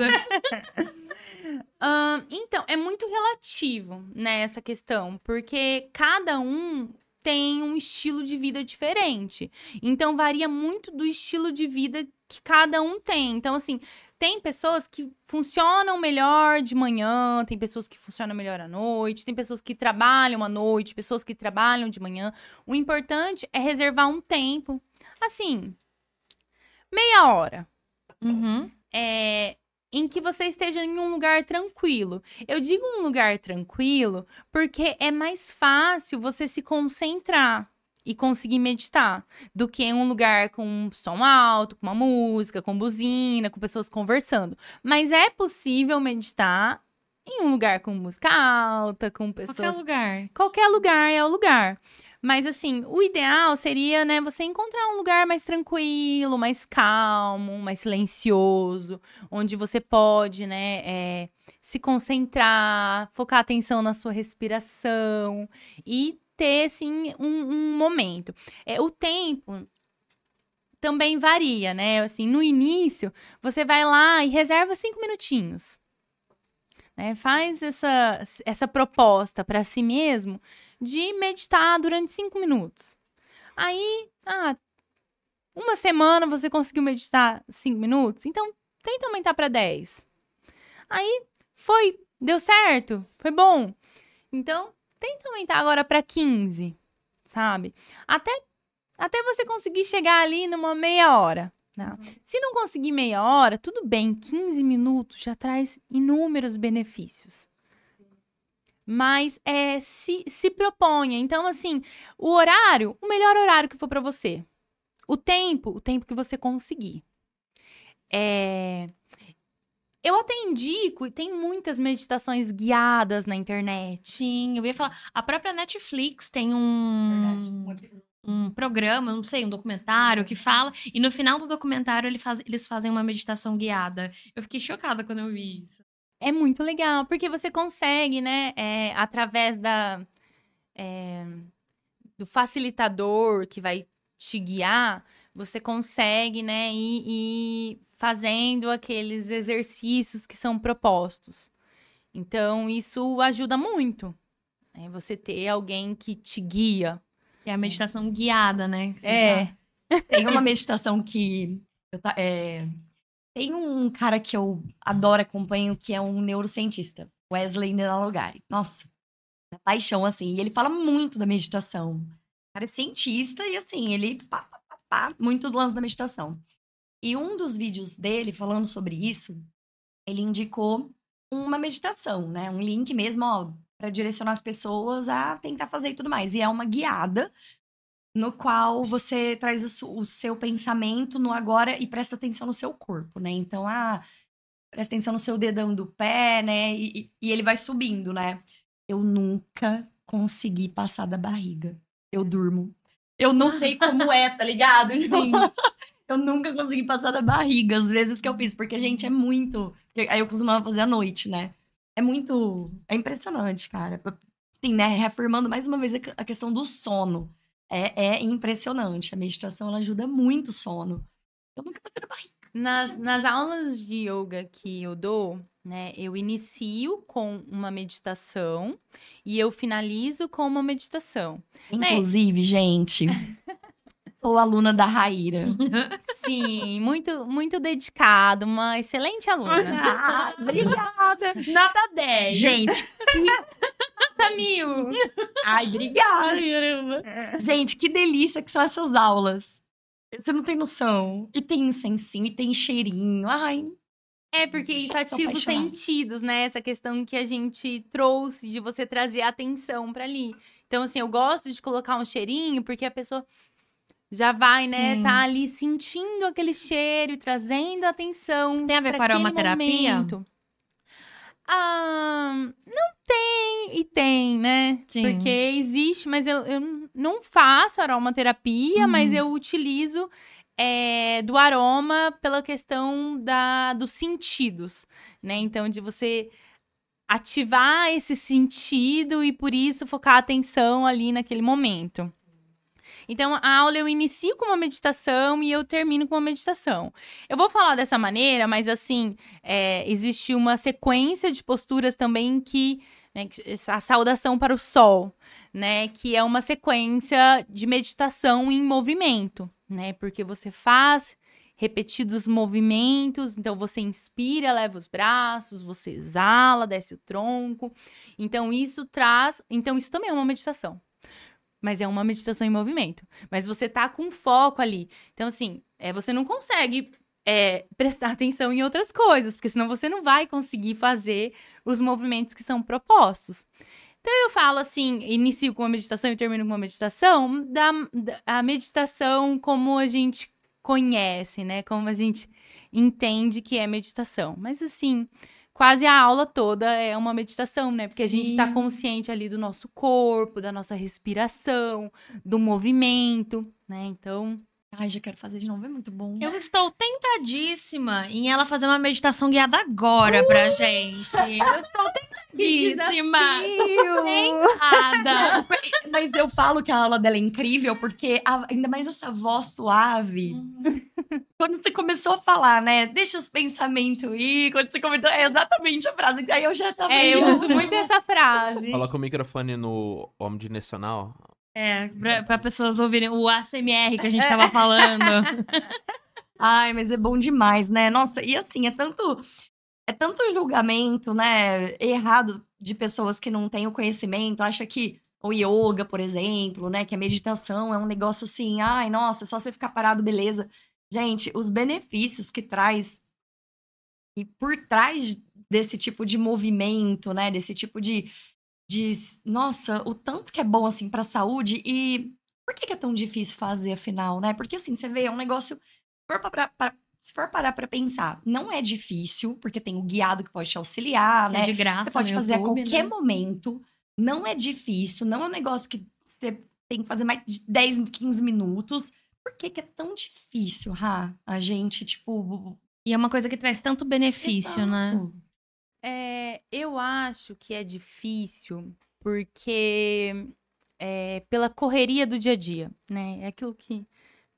então, é muito relativo, né, essa questão, porque cada um tem um estilo de vida diferente. Então, varia muito do estilo de vida que cada um tem. Então, assim, tem pessoas que funcionam melhor de manhã, tem pessoas que funcionam melhor à noite, tem pessoas que trabalham à noite, pessoas que trabalham de manhã. O importante é reservar um tempo, assim, meia hora. Uhum. É, em que você esteja em um lugar tranquilo. Eu digo um lugar tranquilo porque é mais fácil você se concentrar e conseguir meditar do que em um lugar com um som alto, com uma música, com buzina, com pessoas conversando. Mas é possível meditar em um lugar com música alta, com pessoas. Qualquer lugar. Qualquer lugar é o lugar. Mas assim, o ideal seria, né, você encontrar um lugar mais tranquilo, mais calmo, mais silencioso, onde você pode, né, é, se concentrar, focar atenção na sua respiração e ter, assim, um, um momento. É, o tempo também varia, né? Assim, no início, você vai lá e reserva cinco minutinhos. Né? Faz essa, essa proposta para si mesmo de meditar durante cinco minutos. Aí, ah, uma semana você conseguiu meditar cinco minutos, então tenta aumentar para 10. Aí foi, deu certo, foi bom. Então, tenta aumentar agora para 15, sabe? Até, até você conseguir chegar ali numa meia hora. Não. Uhum. Se não conseguir meia hora, tudo bem, 15 minutos já traz inúmeros benefícios. Mas é, se, se proponha. Então, assim, o horário, o melhor horário que for para você. O tempo, o tempo que você conseguir. É, eu até indico, e tem muitas meditações guiadas na internet. Sim, eu ia falar. A própria Netflix tem um. Um programa, não sei, um documentário que fala. E no final do documentário ele faz, eles fazem uma meditação guiada. Eu fiquei chocada quando eu vi isso. É muito legal, porque você consegue, né, é, através da. É, do facilitador que vai te guiar, você consegue, né, ir, ir fazendo aqueles exercícios que são propostos. Então, isso ajuda muito. Né? Você ter alguém que te guia. Que é a meditação guiada, né? É. Tem uma meditação que. é, tem um cara que eu adoro, acompanho, que é um neurocientista, Wesley Nalogari. Nossa, é paixão, assim. E ele fala muito da meditação. O cara é cientista e, assim, ele. Pá, pá, pá, muito do lance da meditação. E um dos vídeos dele falando sobre isso, ele indicou uma meditação, né? Um link mesmo, ó, para direcionar as pessoas a tentar fazer e tudo mais. E é uma guiada no qual você traz o seu pensamento no agora e presta atenção no seu corpo, né? Então, ah, presta atenção no seu dedão do pé, né? E, e- e ele vai subindo, né? Eu nunca consegui passar da barriga. Eu durmo. Eu não sei como é, tá ligado? (laughs) Tipo, Eu nunca consegui passar da barriga, às vezes que eu fiz, porque, gente, é muito. Aí eu costumava fazer à noite, né? É muito. É impressionante, cara. Sim, né? Reafirmando mais uma vez a que- a questão do sono. É, é impressionante. A meditação ela ajuda muito o sono. Eu nunca passei da barriga. Nas, nas aulas de yoga que eu dou, né, eu inicio com uma meditação e eu finalizo com uma meditação. Inclusive, gente, (laughs) sou aluna da Raíra. (laughs) Sim, muito, muito dedicado, uma excelente aluna. Ah, obrigada. Nota 10. Gente, Nota mil! ai, obrigada. Gente, que delícia que são essas aulas. Você não tem noção. E tem incensinho, e tem cheirinho. Ai, É, porque isso ativa os sentidos, né? Essa questão que a gente trouxe de você trazer atenção pra ali. Então, assim, eu gosto de colocar um cheirinho, porque a pessoa já vai, né, Sim. tá ali sentindo aquele cheiro e trazendo atenção. Tem a ver com aromaterapia? momento. Ah, não tem e tem, né? Sim. Porque existe, mas eu, eu não faço aromaterapia, Uhum. mas eu utilizo é, do aroma pela questão da, dos sentidos, né? Então, de você ativar esse sentido e por isso focar a atenção ali naquele momento. Então, a aula eu inicio com uma meditação e eu termino com uma meditação. Eu vou falar dessa maneira, mas assim, é, existe uma sequência de posturas também que. né, a saudação para o sol, né? Que é uma sequência de meditação em movimento, né? Porque você faz repetidos movimentos, então você inspira, leva os braços, você exala, desce o tronco. Então isso traz, então isso também é uma meditação. Mas é uma meditação em movimento. Mas você tá com foco ali. Então, assim, é, você não consegue é, (laughs) prestar atenção em outras coisas, porque senão você não vai conseguir fazer os movimentos que são propostos. Então, eu falo assim, inicio com uma meditação e termino com uma meditação, da, da a meditação como a gente conhece, né? Como a gente entende que é meditação. Mas, assim, quase a aula toda é uma meditação, né? Porque a gente tá Sim. consciente ali do nosso corpo, da nossa respiração, do movimento, né? Então, ai, já quero fazer de novo. É muito bom. Eu estou tentadíssima em ela fazer uma meditação guiada agora pra gente. Eu estou (laughs) tentadíssima. Tentada. (laughs) Mas eu falo que a aula dela é incrível, porque a- ainda mais essa voz suave. Quando você começou a falar, né? Deixa os pensamentos ir. Quando você comentou, é exatamente a frase. Aí eu já tava. É, eu uso muito essa frase. Coloca o microfone no omnidirecional. É, pra, pra pessoas ouvirem o ASMR que a gente tava falando. (laughs) Ai, mas é bom demais, né? Nossa, e assim, é tanto. É tanto julgamento, né? Errado de pessoas que não têm o conhecimento, acha que o yoga, por exemplo, né? Que a meditação é um negócio assim, ai, nossa, é só você ficar parado, beleza. Gente, os benefícios que traz e por trás desse tipo de movimento, né? Desse tipo de. De nossa, o tanto que é bom, assim, pra saúde e. Por que, que é tão difícil fazer, afinal, né? Porque, assim, você vê, é um negócio for pra- pra- se for parar pra pensar, não é difícil, porque tem o guiado que pode te auxiliar, É né? de graça. Você pode fazer YouTube, a qualquer né? momento. Não é difícil, não é um negócio que você tem que fazer mais de 10, 15 minutos. Por que, que é tão difícil, Rá? A gente, tipo. E é uma coisa que traz tanto benefício, né? É, eu acho que é difícil porque é pela correria do dia a dia, né? É aquilo que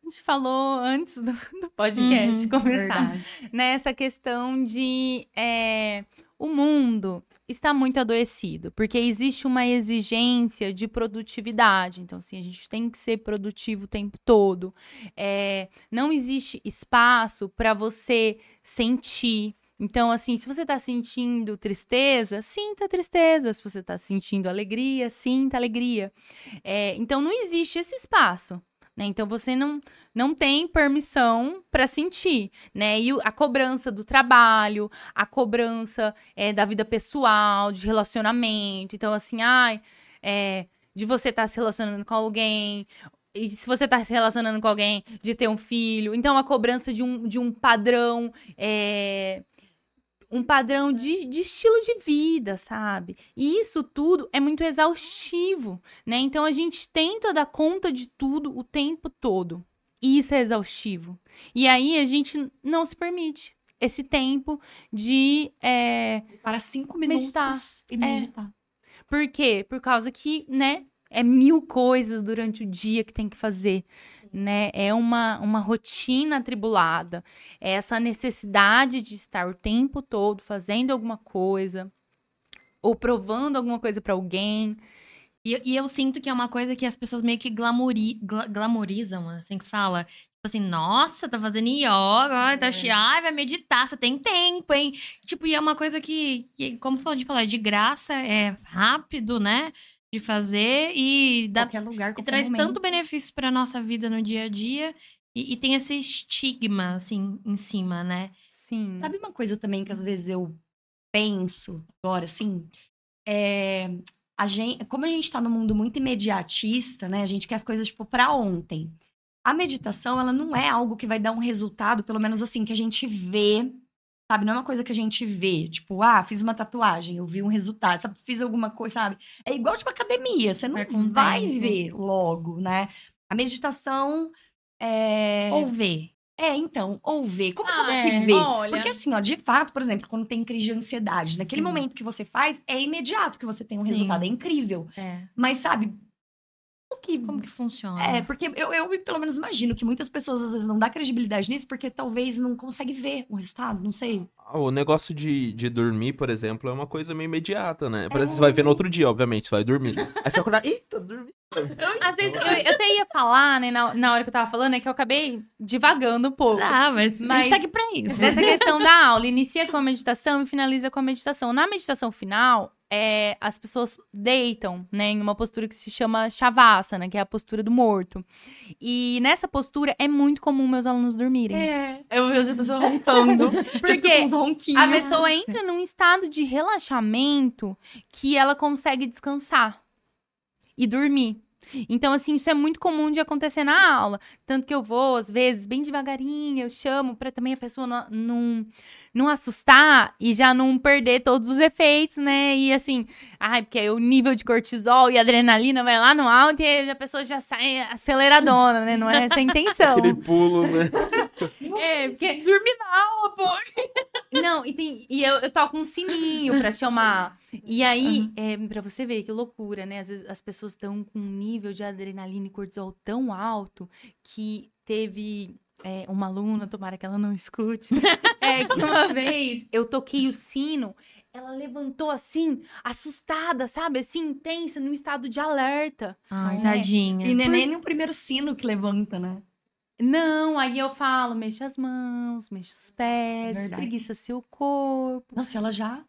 a gente falou antes do, do podcast Uhum, (laughs) começar. Verdade. Nessa questão de é, o mundo está muito adoecido, porque existe uma exigência de produtividade. Então, assim, a gente tem que ser produtivo o tempo todo. É, não existe espaço para você sentir. Então, assim, se você tá sentindo tristeza, sinta tristeza. Se você tá sentindo alegria, sinta alegria. É, então, não existe esse espaço. Né? Então, você não, não tem permissão para sentir, né? E a cobrança do trabalho, a cobrança é, da vida pessoal, de relacionamento. Então, assim, ai, é, de você estar se relacionando com alguém. E se você tá se relacionando com alguém, de ter um filho. Então, a cobrança de um, de um padrão. é, um padrão de, de estilo de vida, sabe? E isso tudo é muito exaustivo, né? Então a gente tenta dar conta de tudo o tempo todo. E isso é exaustivo. E aí a gente não se permite esse tempo de. é, Para cinco minutos Meditar. e meditar. Por quê? Por causa que, né? É mil coisas durante o dia que tem que fazer, né? É uma, uma rotina atribulada. É essa necessidade de estar o tempo todo fazendo alguma coisa ou provando alguma coisa pra alguém. E, e eu sinto que é uma coisa que as pessoas meio que glamori, gla- glamorizam, assim que fala. Tipo assim, nossa, tá fazendo yoga, tá chi- ai, vai meditar, você tem tempo, hein? Tipo, e é uma coisa que, que como pode falar, é de graça, é rápido, né? De fazer e dá, Qualquer lugar, e traz momento. tanto benefício pra nossa vida no dia a dia. E, e tem esse estigma, assim, em cima, né? Sim. Sabe uma coisa também que às vezes eu penso agora, assim? É, a gente, como a gente tá num mundo muito imediatista, né? A gente quer as coisas, tipo, pra ontem. A meditação, ela não é algo que vai dar um resultado, pelo menos assim, que a gente vê, sabe? Não é uma coisa que a gente vê. Tipo, ah, fiz uma tatuagem, eu vi um resultado, sabe? Fiz alguma coisa, sabe? É igual, tipo, academia. Você não o vai tempo. ver logo, né? A meditação é... Ou ver. É, então, ou ver. Como, Ah, como é, que vê? olha. Porque assim, ó, de fato, por exemplo, quando tem crise de ansiedade, naquele Sim. momento que você faz, é imediato que você tem um Sim. resultado, é incrível. É. Mas sabe, que... Como que funciona? É, porque eu, eu pelo menos imagino que muitas pessoas às vezes não dá credibilidade nisso porque talvez não consegue ver o resultado, não sei. Ah, O negócio de, de dormir, por exemplo, é uma coisa meio imediata, né? Por exemplo, É. você vai ver no outro dia, obviamente, você vai dormir. Aí você vai acordar, eita, dormi. Às vezes, eu, eu até ia falar, né, na, na hora que eu tava falando, é que eu acabei divagando um pouco. Ah, mas, a Mas- gente tá aqui pra isso. Nessa questão da aula, inicia com a meditação e finaliza com a meditação. Na meditação final, é, as pessoas deitam, né, em uma postura que se chama Shavasana, que é a postura do morto. E nessa postura é muito comum meus alunos dormirem. É, eu vejo a pessoa roncando. (laughs) Porque um. A pessoa entra num estado de relaxamento que ela consegue descansar e dormir. Então, assim, isso é muito comum de acontecer na aula. Tanto que eu vou, às vezes, bem devagarinho, eu chamo pra também a pessoa não, não, não assustar e já não perder todos os efeitos, né? E assim, ai, porque aí o nível de cortisol e adrenalina vai lá no alto e a pessoa já sai aceleradona, né? Não é essa a (laughs) intenção. Aquele pulo, né? É, porque dormir na aula, pô. Não, e, tem, e eu, eu toco um sininho pra chamar. E aí, é, pra você ver que loucura, né? Às vezes as pessoas estão com um nível de adrenalina e cortisol tão alto que teve é, uma aluna, tomara que ela não escute, (laughs) é que uma vez eu toquei o sino. Ela levantou assim, assustada, sabe? Assim, intensa, num estado de alerta. Ai, É. tadinha. E neném no primeiro sino que levanta, né? Não, aí eu falo, mexa as mãos, mexa os pés, espreguiça seu corpo. Nossa, ela já...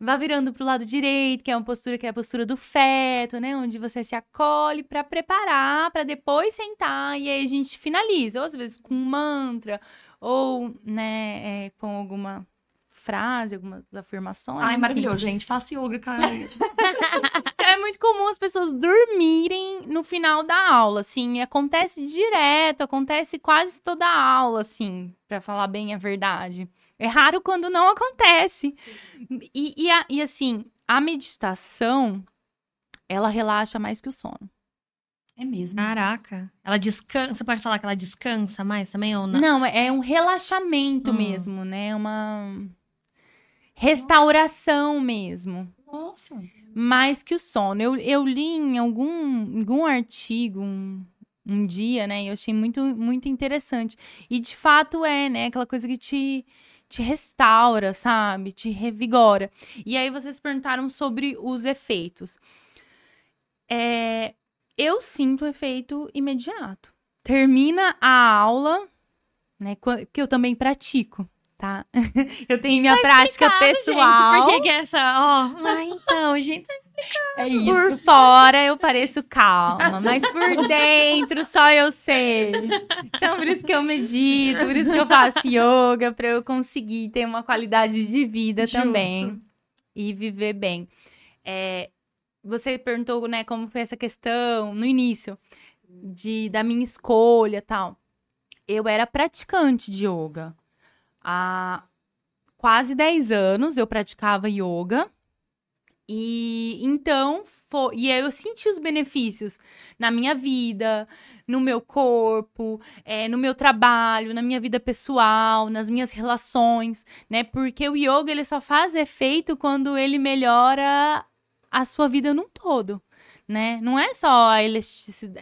Vá virando pro lado direito, que é uma postura que é a postura do feto, né? Onde você se acolhe pra preparar, pra depois sentar. E aí a gente finaliza. Ou às vezes com um mantra, ou, né, é, com alguma frase, algumas afirmações. Ai, enfim. maravilhoso, gente. Faça yoga, cara. (laughs) É muito comum as pessoas dormirem no final da aula, assim. Acontece direto, acontece quase toda a aula, assim, pra falar bem a verdade. É raro quando não acontece. E, e, a- e, assim, a meditação, ela relaxa mais que o sono. É mesmo. Caraca. Ela descansa. Você pode falar que ela descansa mais também ou não? Não, é um relaxamento Hum. mesmo, né? Uma restauração mesmo. Nossa. mais que o sono. Eu, eu li em algum, algum artigo, um, um dia, né? E eu achei muito, muito interessante. E de fato é, né? Aquela coisa que te, te restaura, sabe? Te revigora. E aí vocês perguntaram sobre os efeitos. É, eu sinto o efeito imediato. Termina a aula, né? Que eu também pratico tá? (laughs) Eu tenho minha tá prática pessoal. Gente, por que, que é essa? Ó, oh, ah, então, gente. É isso. Por fora eu pareço calma, mas por (laughs) dentro só eu sei. Então, por isso que eu medito, por isso que eu faço yoga, para eu conseguir ter uma qualidade de vida Justo. também e viver bem. É, você perguntou, né, como foi essa questão no início de da minha escolha, tal. Eu era praticante de yoga há quase 10 anos eu praticava yoga. E então, foi, e aí eu senti os benefícios na minha vida, no meu corpo, é, no meu trabalho, na minha vida pessoal, nas minhas relações, né? Porque o yoga ele só faz efeito quando ele melhora a sua vida num todo, né? Não é só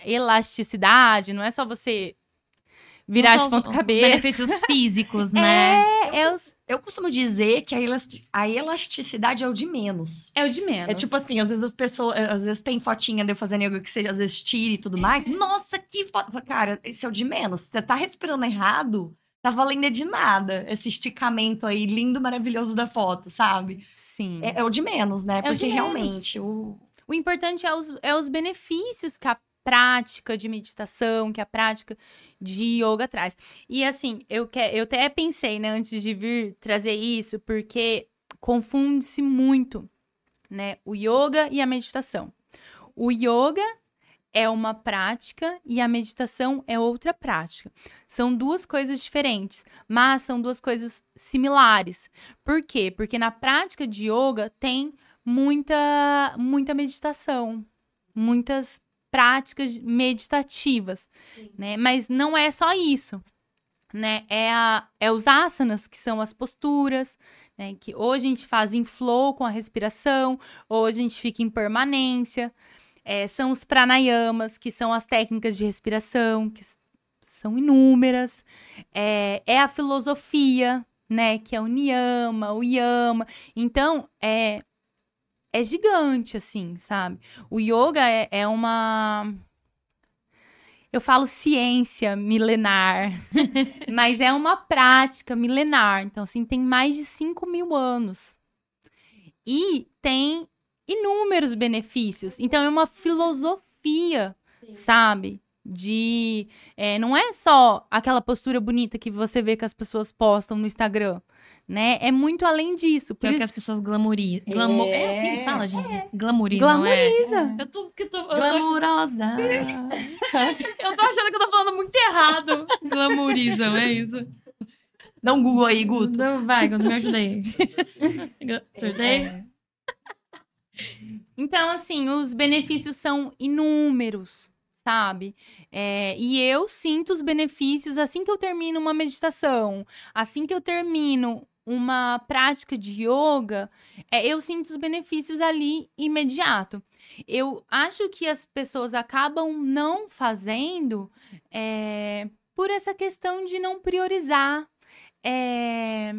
elasticidade, não é só você virar de ponta cabeça. benefícios (laughs) físicos, né? É, eu, eu costumo dizer que a, elasti a elasticidade é o de menos. É o de menos. É tipo assim, às vezes as pessoas, às vezes tem fotinha de eu fazendo yoga que seja, às vezes tira e tudo mais. (laughs) Nossa, que foto. Cara, esse é o de menos. Você tá respirando errado, tá valendo de nada esse esticamento aí lindo, maravilhoso da foto, sabe? Sim. É, é o de menos, né? É Porque realmente o. O importante é os, é os benefícios que a prática de meditação, que a prática de yoga traz. E assim, eu, que, eu até pensei, né, antes de vir trazer isso, porque confunde-se muito, né, o yoga e a meditação. O yoga é uma prática e a meditação é outra prática. São duas coisas diferentes, mas são duas coisas similares. Por quê? Porque na prática de yoga tem muita muita meditação, muitas práticas meditativas, Sim. né? Mas não é só isso, né? É, a, é os asanas, que são as posturas, né? Que hoje a gente faz em flow com a respiração, hoje a gente fica em permanência. É, são os pranayamas, que são as técnicas de respiração, que são inúmeras. É, é a filosofia, né? Que é o niyama, o yama. Então, é, é gigante, assim, sabe? O yoga é, é uma. Eu falo ciência milenar, (laughs) mas é uma prática milenar. Então, assim, tem mais de 5 mil anos. E tem inúmeros benefícios. Então, é uma filosofia, Sim. sabe? De. É, não é só aquela postura bonita que você vê que as pessoas postam no Instagram né? É muito além disso. Por que isso... é que as pessoas glamorizam. Glamo... É... é assim que fala, gente. É. Glamoriza. É. Eu tô... Eu tô eu Glamurosa. (laughs) eu tô achando que eu tô falando muito errado. Glamorizam, é isso. Dá um Google aí, Guto. Não, vai, Guto, me ajuda aí. (laughs) Acertei? É. Então, assim, os benefícios são inúmeros, sabe? É, e eu sinto os benefícios assim que eu termino uma meditação, assim que eu termino uma prática de yoga, é, eu sinto os benefícios ali imediato. Eu acho que as pessoas acabam não fazendo é, por essa questão de não priorizar é,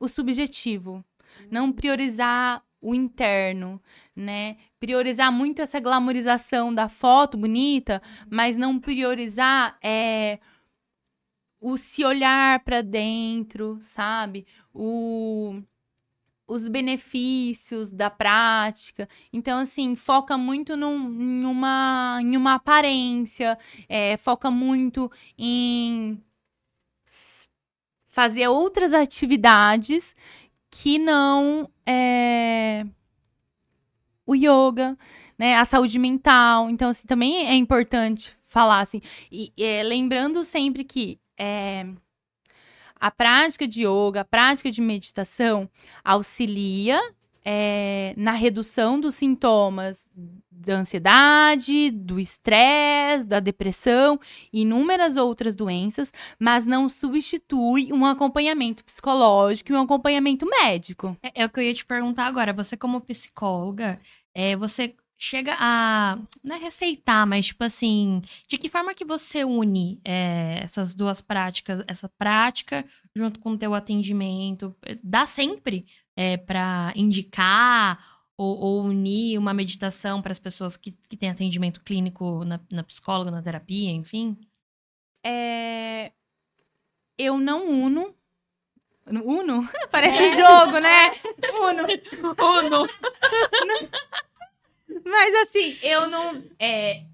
o subjetivo, não priorizar o interno, né? Priorizar muito essa glamorização da foto bonita, mas não priorizar é o se olhar para dentro, sabe? O os benefícios da prática. Então, assim, foca muito num, em, uma, em uma aparência, é, foca muito em fazer outras atividades que não é, o yoga, né, a saúde mental. Então, assim, também é importante falar assim. E é, lembrando sempre que é, a prática de yoga, a prática de meditação auxilia é, na redução dos sintomas da ansiedade, do estresse, da depressão inúmeras outras doenças, mas não substitui um acompanhamento psicológico e um acompanhamento médico. É, é o que eu ia te perguntar agora. Você, como psicóloga, é, você chega a. Não é receitar, mas tipo assim. De que forma que você une é, essas duas práticas? Essa prática junto com o teu atendimento? Dá sempre é, para indicar ou, ou, unir uma meditação para as pessoas que, que têm atendimento clínico na, na psicóloga, na terapia, enfim? É... Eu não uno Uno? (laughs) Parece jogo, né? (laughs) Uno. Uno. (laughs) Mas assim, eu não. É,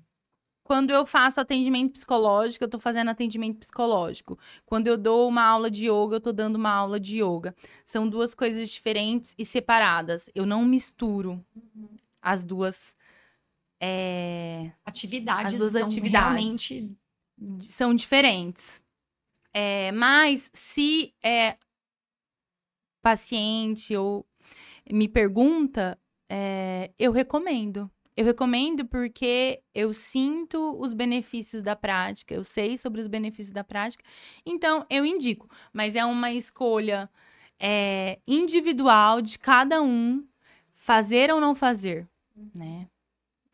quando eu faço atendimento psicológico, eu tô fazendo atendimento psicológico. Quando eu dou uma aula de yoga, eu tô dando uma aula de yoga. São duas coisas diferentes e separadas. Eu não misturo as duas. É... Atividades as duas são atividades. realmente são diferentes. É, mas se é paciente ou me pergunta, é, eu recomendo. Eu recomendo porque eu sinto os benefícios da prática, eu sei sobre os benefícios da prática, então eu indico. Mas é uma escolha é, individual de cada um fazer ou não fazer, né?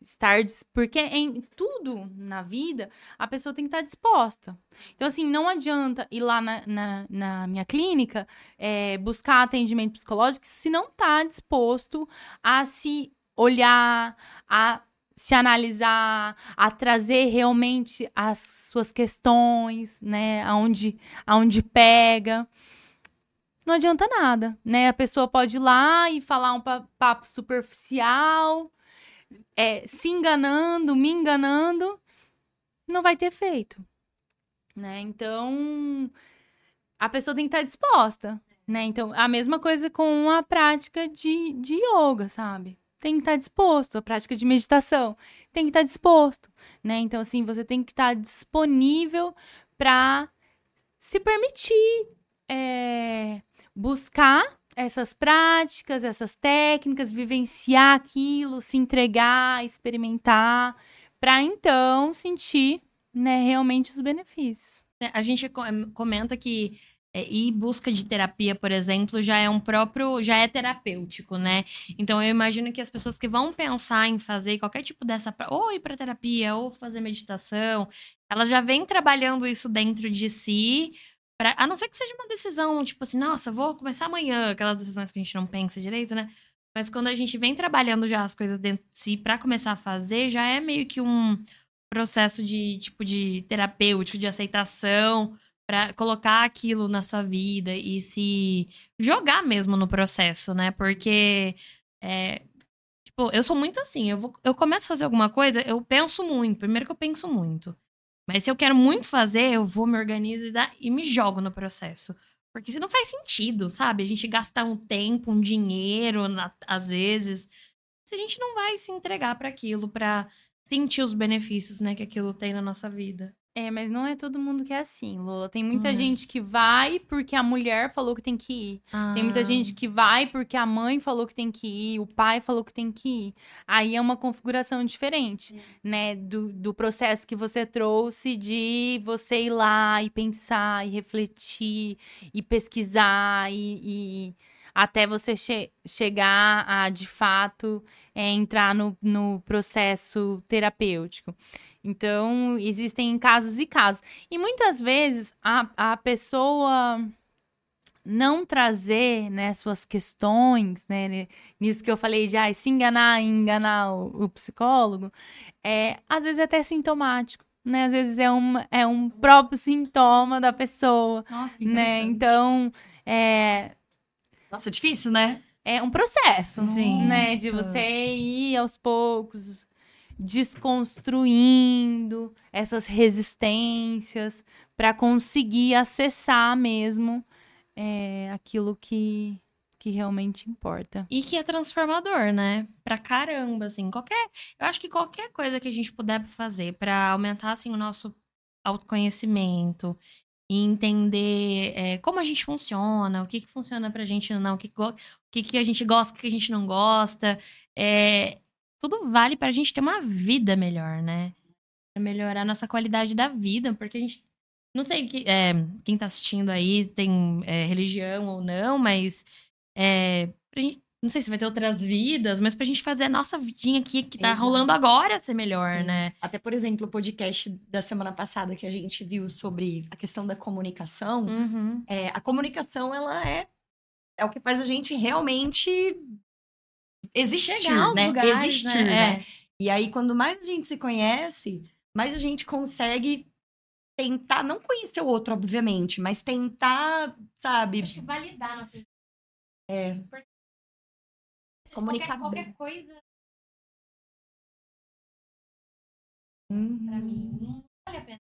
Estar porque em tudo na vida a pessoa tem que estar disposta então assim não adianta ir lá na, na, na minha clínica é, buscar atendimento psicológico se não está disposto a se olhar a se analisar, a trazer realmente as suas questões, né, aonde, aonde pega. Não adianta nada, né? A pessoa pode ir lá e falar um papo superficial, é, se enganando, me enganando, não vai ter efeito. Né? Então, a pessoa tem que estar disposta. Né? Então, a mesma coisa com a prática de, de yoga, sabe? Tem que estar disposto. A prática de meditação tem que estar disposto. Né? Então, assim, você tem que estar disponível para se permitir é, buscar essas práticas, essas técnicas, vivenciar aquilo, se entregar, experimentar, para então sentir, né, realmente os benefícios. É, a gente comenta que é, ir busca de terapia, por exemplo, já é um próprio, já é terapêutico, né? Então eu imagino que as pessoas que vão pensar em fazer qualquer tipo dessa, ou ir para terapia, ou fazer meditação, elas já vêm trabalhando isso dentro de si Pra, a não ser que seja uma decisão, tipo assim, nossa, vou começar amanhã, aquelas decisões que a gente não pensa direito, né? Mas quando a gente vem trabalhando já as coisas dentro de si para começar a fazer, já é meio que um processo de tipo de terapêutico, de aceitação, para colocar aquilo na sua vida e se jogar mesmo no processo, né? Porque é, tipo, eu sou muito assim, eu, vou, eu começo a fazer alguma coisa, eu penso muito. Primeiro que eu penso muito. Mas se eu quero muito fazer, eu vou, me organizo e, dá, e me jogo no processo. Porque se não faz sentido, sabe? A gente gastar um tempo, um dinheiro, na, às vezes, se a gente não vai se entregar para aquilo, para sentir os benefícios, né, que aquilo tem na nossa vida. É, mas não é todo mundo que é assim, Lola. Tem muita hum. gente que vai porque a mulher falou que tem que ir. Ah. Tem muita ah. gente que vai porque a mãe falou que tem que ir, o pai falou que tem que ir. Aí é uma configuração diferente, hum. né? Do, do processo que você trouxe de você ir lá e pensar, e refletir, e pesquisar, e, e até você che chegar a, de fato, é, entrar no, no processo terapêutico. Então, existem casos e casos. E muitas vezes a, a pessoa não trazer né, suas questões, né, nisso que eu falei de ah, se enganar e enganar o, o, psicólogo, é, às vezes é até sintomático. Né? Às vezes é um, é um próprio sintoma da pessoa. Nossa, que né? Então, é... Nossa, é difícil, né? É um processo, Sim. né? De você ir aos poucos desconstruindo essas resistências para conseguir acessar mesmo é, aquilo que, que realmente importa. E que é transformador, né? Pra caramba, assim. Qualquer. Eu acho que qualquer coisa que a gente puder fazer para aumentar, assim, o nosso autoconhecimento e entender é, como a gente funciona, o que, que funciona pra gente não, o que, o que, que a gente gosta, o que a gente não gosta. É, tudo vale pra gente ter uma vida melhor, né? Pra melhorar nossa qualidade da vida, porque a gente. Não sei que, é, quem tá assistindo aí tem é, religião ou não, mas é, pra gente não sei se vai ter outras vidas, mas pra gente fazer a nossa vidinha aqui que tá Exato. rolando agora ser melhor, Sim. né? Até, por exemplo, o podcast da semana passada que a gente viu sobre a questão da comunicação. Uhum. É, a comunicação, ela é, é o que faz a gente realmente existir, Chegar aos né? lugares, existir, né? né? É. E aí, quando mais a gente se conhece, mais a gente consegue tentar, não conhecer o outro, obviamente, mas tentar, sabe, Acho que validar nossa É. Porque Comunicar qualquer, bem. qualquer coisa Uhum. pra mim não vale a pena.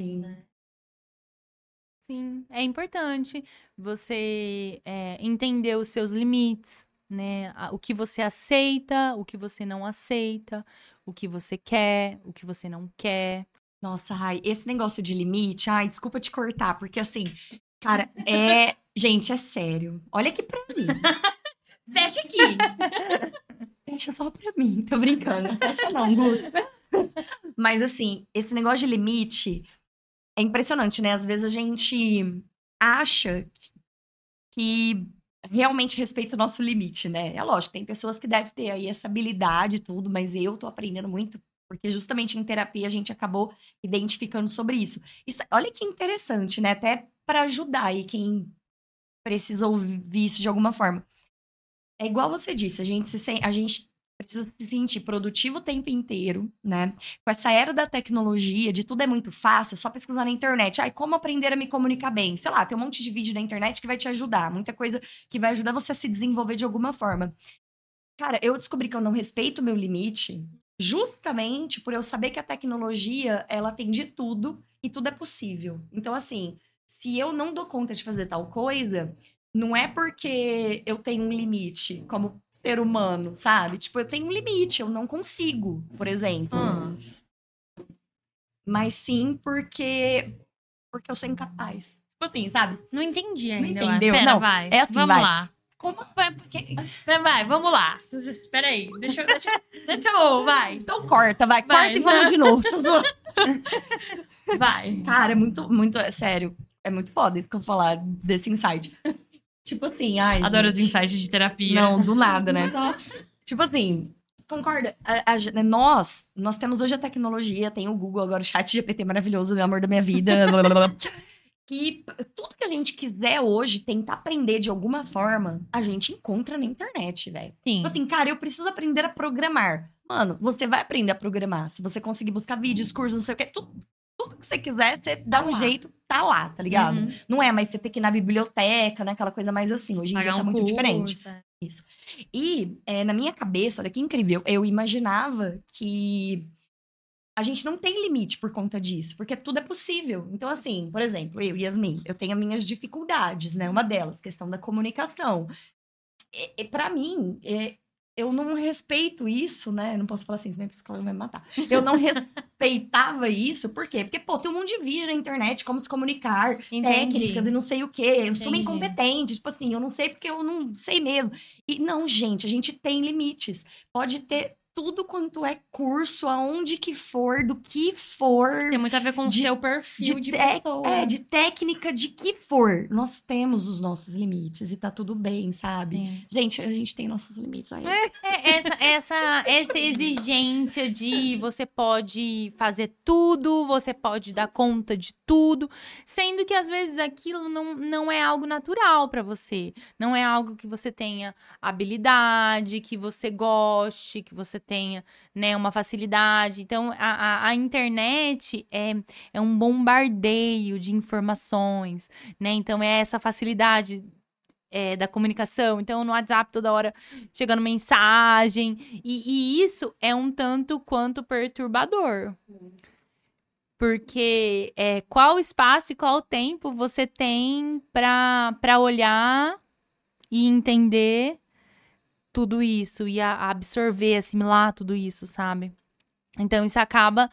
Sim. Sim, é importante você é, entender os seus limites, né? O que você aceita, o que você não aceita, o que você quer, o que você não quer. Nossa, Rai, esse negócio de limite, ai, desculpa te cortar, porque assim, cara, (laughs) é. Gente, é sério. Olha aqui pra mim. (laughs) Fecha aqui. Fecha só pra mim. Tô brincando. Fecha não, Guto. (laughs) Mas assim, esse negócio de limite é impressionante, né? Às vezes a gente acha que realmente respeita o nosso limite, né? É lógico, tem pessoas que devem ter aí essa habilidade e tudo, mas eu tô aprendendo muito, porque justamente em terapia a gente acabou identificando sobre isso. Isso- olha que interessante, né? Até para ajudar aí quem precisa ouvir isso de alguma forma. É igual você disse, a gente se sen- a gente precisa se sentir produtivo o tempo inteiro, né? Com essa era da tecnologia, de tudo é muito fácil, é só pesquisar na internet. Ai, como aprender a me comunicar bem? Sei lá, tem um monte de vídeo na internet que vai te ajudar, muita coisa que vai ajudar você a se desenvolver de alguma forma. Cara, eu descobri que eu não respeito o meu limite justamente por eu saber que a tecnologia, ela tem de tudo e tudo é possível. Então, assim, se eu não dou conta de fazer tal coisa, não é porque eu tenho um limite como ser humano, sabe? Tipo, eu tenho um limite, eu não consigo, por exemplo. Hum. Mas sim porque porque eu sou incapaz. Tipo assim, sabe? Não entendi ainda. acho. entendeu? Pera, Não, vai. é assim, vamos vai. lá. Como Vai, porque- vai, vamos lá. Espera aí. Deixa, eu- deixa, deixa eu. Vai. então corta, vai, Vai, corta e vamos não. de novo. Vai. Cara, é muito muito é sério. É muito foda isso que eu vou falar desse insight. Tipo assim, ai, Adoro os gente. insights de terapia. Não, do nada, né? Nossa. Tipo assim, concorda? A- a- né, nós, nós temos hoje a tecnologia, tem o Google agora, o chat GPT maravilhoso, meu amor da minha vida. blá, blá, blá, que tudo que a gente quiser hoje tentar aprender de alguma forma, a gente encontra na internet, velho. Sim. Tipo assim, cara, eu preciso aprender a programar. Mano, você vai aprender a programar. Se você conseguir buscar vídeos, cursos, não sei o quê, tudo, tudo que você quiser, você dá um lá. jeito, tá lá, tá ligado? Uhum. Não é mais você ter que ir na biblioteca, né? Aquela coisa mais assim. Hoje em dia Pagar tá um muito curso, diferente. é. E é, na minha cabeça, olha que incrível, eu imaginava que a gente não tem limite por conta disso, porque tudo é possível. Então, assim, por exemplo, eu, Yasmin, eu tenho as minhas dificuldades, né? Uma delas, questão da comunicação. E, e para mim, é, eu não respeito isso, né? Não posso falar assim, senão minha psicóloga vai me matar. Eu não respeitava isso, por quê? Porque, pô, tem um monte de vídeo na internet, como se comunicar, Entendi. técnicas e não sei o quê. Eu sou uma Entendi. incompetente. Tipo assim, eu não sei porque eu não sei mesmo. E não, gente, a gente tem limites. Pode ter tudo quanto é curso, aonde que for, do que for. Tem muito a ver com o De- seu perfil de, de pessoa. É, de técnica, de que for. Nós temos os nossos limites e tá tudo bem, sabe? Sim. Gente, a gente tem nossos limites aí. É, essa, essa, essa exigência de você pode fazer tudo, você pode dar conta de tudo, sendo que às vezes aquilo não, não é algo natural pra você. Não é algo que você tenha habilidade, que você goste, que você tenha né, uma facilidade. Então, a, a, a internet é, é um bombardeio de informações, né? Então, é essa facilidade é, da comunicação. Então, no WhatsApp, toda hora chegando mensagem. E, e isso é um tanto quanto perturbador. Porque é, qual espaço e qual tempo você tem para olhar e entender tudo isso e a- absorver, assimilar tudo isso, sabe? Então, isso acaba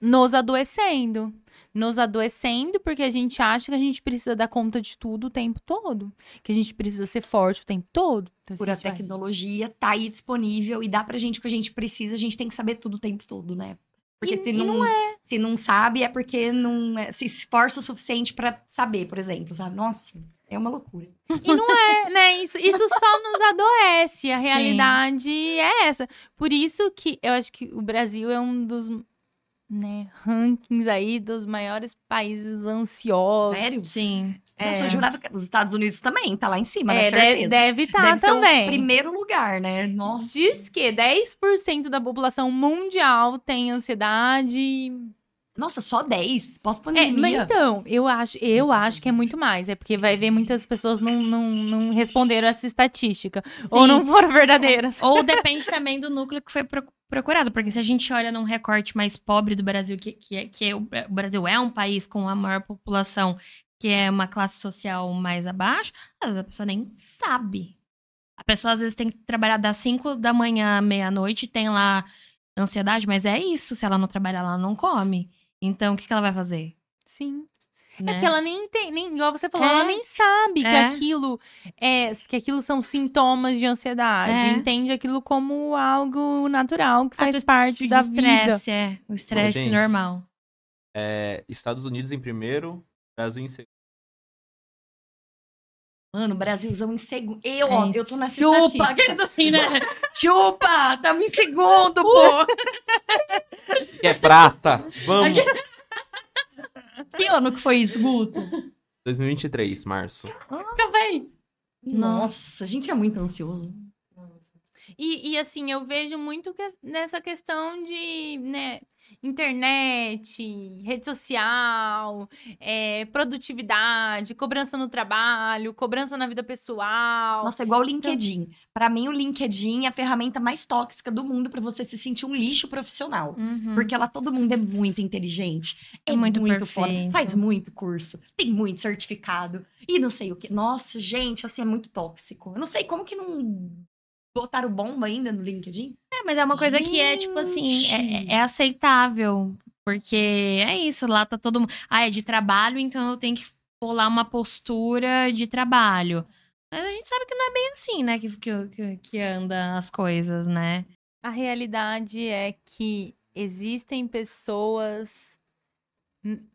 nos adoecendo. Nos adoecendo porque a gente acha que a gente precisa dar conta de tudo o tempo todo. Que a gente precisa ser forte o tempo todo. Então, Por a vai- tecnologia tá aí disponível e dá pra gente o que a gente precisa, a gente tem que saber tudo o tempo todo, né? Porque E- se não, não se não sabe, é porque não é- se esforça o suficiente pra saber, por exemplo, sabe? Nossa. É uma loucura. E não é, né? Isso, isso só nos adoece. A realidade Sim. é essa. Por isso que eu acho que o Brasil é um dos né, rankings aí dos maiores países ansiosos. Sério? Sim. É. Nossa, eu jurava que os Estados Unidos também tá lá em cima, é, certeza. Deve estar tá também. Ser o primeiro lugar, né? Nossa. Diz que 10% da população mundial tem ansiedade. Nossa, só 10? Pós-pandemia. É, mas então, eu acho, eu acho que é muito mais. É porque vai ver muitas pessoas não, não, não responderam essa estatística. Sim. Ou não foram verdadeiras. Ou (laughs) depende também do núcleo que foi procurado. Porque se a gente olha num recorte mais pobre do Brasil, que, que, é, que é, o Brasil é um país com a maior população, que é uma classe social mais abaixo, às vezes a pessoa nem sabe. A pessoa às vezes tem que trabalhar das 5 da manhã à meia-noite, tem lá ansiedade, mas é isso. Se ela não trabalhar, ela não come. Então, o que, que ela vai fazer? Sim. É né? É porque ela nem tem, nem, igual você falou, é. ela nem sabe é. que aquilo é, que aquilo são sintomas de ansiedade. É. Entende aquilo como algo natural, que faz parte da vida. É, o estresse normal. É, Estados Unidos em primeiro, Brasil em segundo. Mano, Brasilzão em segundo. Eu, ó, eu tô nessa Chupa! Assim, né? (laughs) Chupa! Tamo em segundo, pô! Que é prata! Vamos! Que ano que foi isso, Guto? 2023, março. Fica bem! Nossa, a gente é muito ansioso. E, e assim, eu vejo muito que, nessa questão de, né, internet, rede social, é, produtividade, cobrança no trabalho, cobrança na vida pessoal. Nossa, é igual o então LinkedIn. Então... Para mim, o LinkedIn é a ferramenta mais tóxica do mundo para você se sentir um lixo profissional. Uhum. Porque lá todo mundo é muito inteligente, é, é muito, muito foda, faz muito curso, tem muito certificado e não sei o que. Nossa, gente, assim, é muito tóxico. Eu não sei como que não botaram bomba ainda no LinkedIn? É, mas é uma coisa Gente. que é, tipo assim, é, é, aceitável. Porque é isso, lá tá todo mundo. Ah, é de trabalho, então eu tenho que lá uma postura de trabalho. Mas a gente sabe que não é bem assim, né? Que, que, que anda as coisas, né? A realidade é que existem pessoas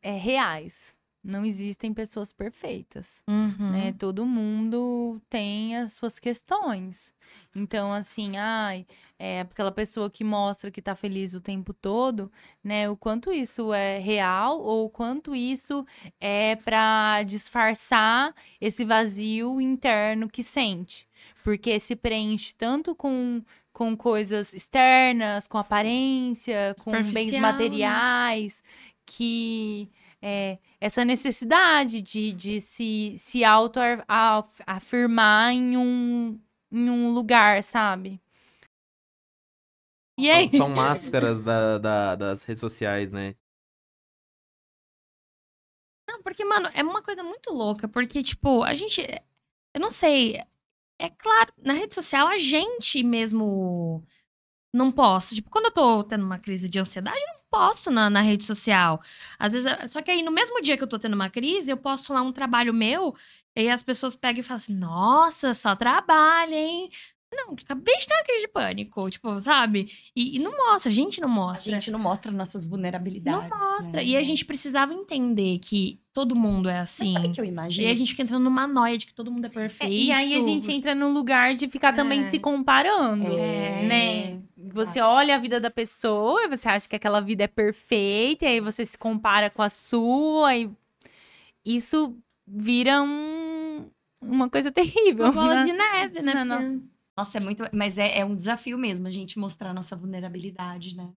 é, reais não existem pessoas perfeitas, uhum. né? Todo mundo tem as suas questões. Então, assim, ai, é aquela pessoa que mostra que tá feliz o tempo todo, né? O quanto isso é real ou o quanto isso é para disfarçar esse vazio interno que sente. Porque se preenche tanto com com coisas externas, com aparência, com bens materiais, que é, essa necessidade de, de se, se auto-afirmar em um, em um lugar, sabe? E aí? São, são máscaras da, da, das redes sociais, né? Não, porque, mano, é uma coisa muito louca, porque, tipo, a gente. Eu não sei. É claro, na rede social a gente mesmo não posta. Tipo, quando eu tô tendo uma crise de ansiedade, eu não posto na, na rede social. Às vezes, só que aí no mesmo dia que eu tô tendo uma crise, eu posto lá um trabalho meu, e as pessoas pegam e falam assim: nossa, só trabalho, hein? Não, acabei de ter uma crise de pânico, tipo, sabe? E, e, não mostra, a gente não mostra. A gente não mostra nossas vulnerabilidades. Não mostra. Né? E a gente precisava entender que todo mundo é assim. Mas sabe que eu imagino? E a gente fica entrando numa noia de que todo mundo é perfeito. É, e aí a gente entra no lugar de ficar é. também se comparando, é. né? Você olha a vida da pessoa e você acha que aquela vida é perfeita, e aí você se compara com a sua, e isso vira um, uma coisa (laughs) terrível. Uma bola né? de neve, né? Não, nossa, é muito. Mas é, é um desafio mesmo a gente mostrar a nossa vulnerabilidade, né?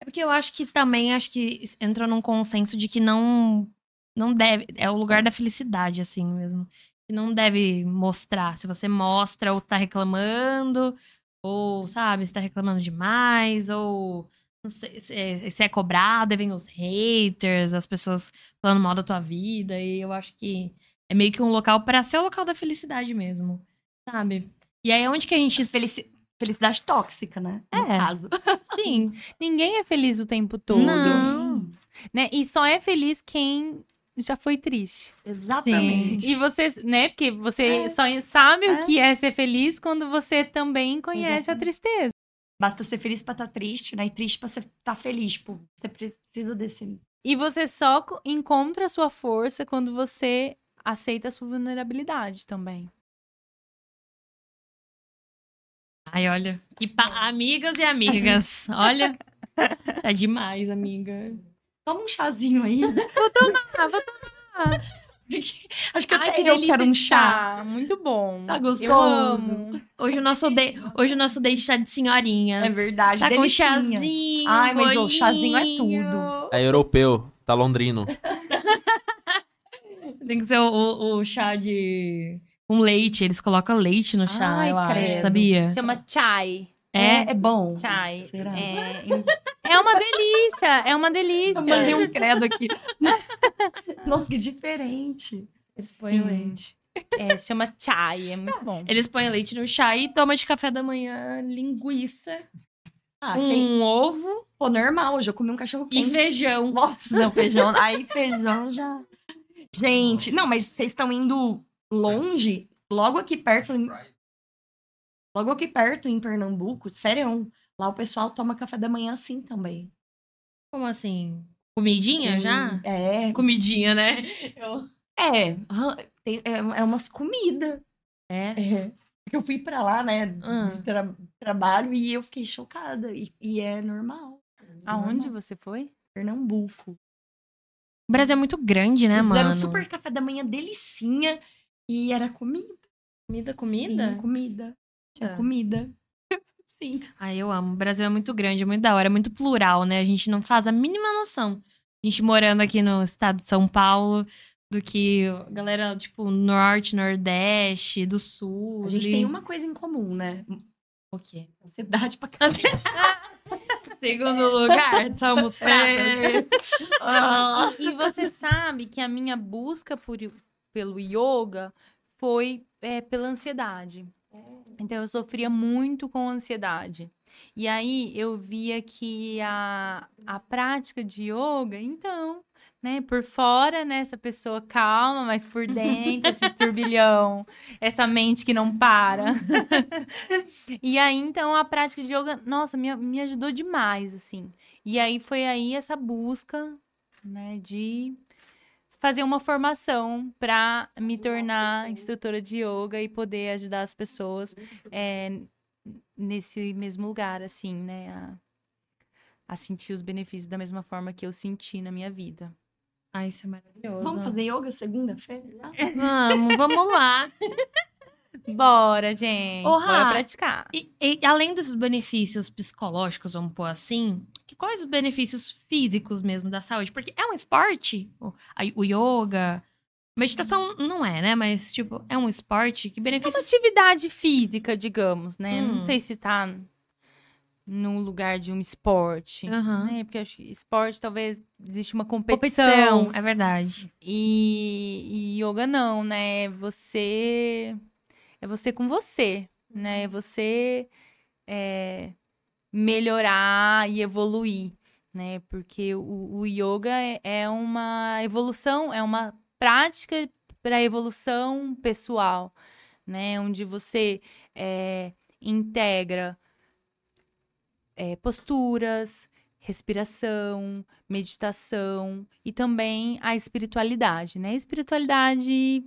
É porque eu acho que também acho que entrou num consenso de que não não deve, é o lugar da felicidade assim mesmo. Que não deve mostrar. Se você mostra ou tá reclamando, ou sabe, se tá reclamando demais, ou não sei, se é, se é cobrado, aí vem os haters, as pessoas falando mal da tua vida, e eu acho que é meio que um local para ser o local da felicidade mesmo sabe? E aí, onde que a gente. Felici... Felicidade tóxica, né? É. No caso. (laughs) Sim. Ninguém é feliz o tempo todo. Não. Né? E só é feliz quem já foi triste. Exatamente. Sim. E você, né? Porque você é. só sabe é. o que é ser feliz quando você também conhece Exatamente. a tristeza. Basta ser feliz pra estar tá triste, né? E triste pra estar tá feliz. Tipo, você precisa desse. E você só encontra a sua força quando você aceita a sua vulnerabilidade também. Ai, olha. Que pa... Amigas e amigas. (laughs) Olha. Tá demais, amiga. Toma um chazinho aí. (laughs) Vou tomar, vou tomar. Acho que Ai, até que eu quero um chá. Muito bom. Tá Eu gostoso. amo. Hoje o nosso, de... Hoje o nosso date tá de senhorinhas. É verdade. Tá com delicinha. chazinho. Ai, mas o chazinho é tudo. É europeu, tá londrino. (laughs) Tem que ser o, o- o chá de. Com leite. Eles colocam leite no chá, Ai, eu acho. Sabia? Chama chai. É. É bom. Chai. Será? É, é uma delícia, é uma delícia. Eu mandei um credo aqui. (laughs) Nossa, que diferente. Eles põem Sim. leite. É, chama chai, é muito bom. Eles põem leite no chá e toma de café da manhã linguiça, Ah, um quem... ovo Pô, normal. Hoje eu comi um cachorro e quente. feijão. Nossa, não, feijão. (laughs) Aí feijão já. Gente, não, mas vocês estão indo longe, logo aqui perto. Em... Logo aqui perto, em Pernambuco, sério. Lá o pessoal toma café da manhã assim também. Como assim? Comidinha já? É. Comidinha, né? Eu... É. tem- é, é umas comidas. É. É. Porque eu fui pra lá, né, de, Ah. de tra- trabalho, e eu fiquei chocada. E, e é normal. Aonde Normal. você foi? Pernambuco. O Brasil é muito grande, né, Fizeram mano? super café da manhã delicinha. E era comida. Comida, comida? Sim, comida. Tinha Tá. comida. (laughs) Sim. Ai, eu amo. O Brasil é muito grande, é muito da hora, é muito plural, né? A gente não faz a mínima noção. A gente morando aqui no estado de São Paulo, do que a galera, tipo, norte, nordeste, do sul. A gente ali. tem uma coisa em comum, né? O quê? Ansiedade pra (laughs) caramba. Segundo lugar, somos pratas. (laughs) Ah. E você sabe que a minha busca por, pelo yoga foi é, pela ansiedade. Então eu sofria muito com ansiedade. E aí eu via que a, a prática de yoga, então, né, por fora, né, essa pessoa calma, mas por dentro, esse (laughs) turbilhão, essa mente que não para. (laughs) e aí, então, a prática de yoga, nossa, me, me ajudou demais, assim. E aí foi aí essa busca, né, de fazer uma formação para me tornar instrutora de yoga e poder ajudar as pessoas é, nesse mesmo lugar, assim, né, a, a sentir os benefícios da mesma forma que eu senti na minha vida. Ai, isso é maravilhoso. Vamos fazer yoga segunda-feira? Vamos, vamos lá. (laughs) Bora, gente, bora praticar. E, e além desses benefícios psicológicos, vamos pôr assim, que quais os benefícios físicos mesmo da saúde? Porque é um esporte, o, a- o yoga. Meditação não é, né? Mas, tipo, é um esporte. Que É uma benefícios. atividade física, digamos, né? Hum. Não sei se tá no lugar de um esporte, Aham. né? Porque eu acho que esporte talvez existe uma competição. Competição, é verdade. E, e yoga não, né? É Você é você com você, né? É você é, melhorar e evoluir, né? Porque o, o yoga é, é uma evolução, é uma prática para evolução pessoal, né? Onde você é, integra é, posturas, respiração, meditação e também a espiritualidade, né? A espiritualidade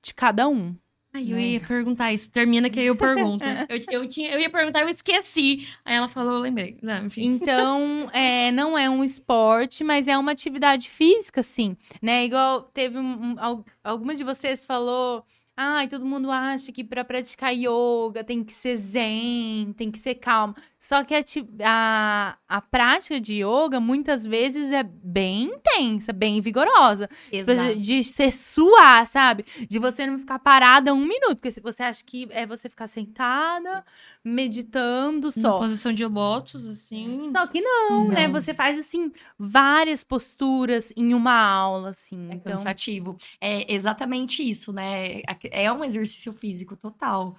de cada um. Ai, eu Né? ia perguntar isso. Termina que aí eu pergunto. (laughs) eu, eu, tinha, eu ia perguntar, eu esqueci. Aí ela falou, eu lembrei. Não. Então, é, não é um esporte, mas é uma atividade física, sim, né? Igual teve um, um- al- alguma de vocês falou, ai, todo mundo acha que para praticar yoga tem que ser zen, tem que ser calmo. Só que a, a, a prática de yoga muitas vezes é bem intensa, bem vigorosa. Exato. De ser suar, sabe? De você não ficar parada um minuto. Porque se você acha que é você ficar sentada, meditando Na só. posição de lótus, assim. Só que não, né? Não. Você faz, assim, várias posturas em uma aula, assim. É então, cansativo. É exatamente isso, né? É um exercício físico total.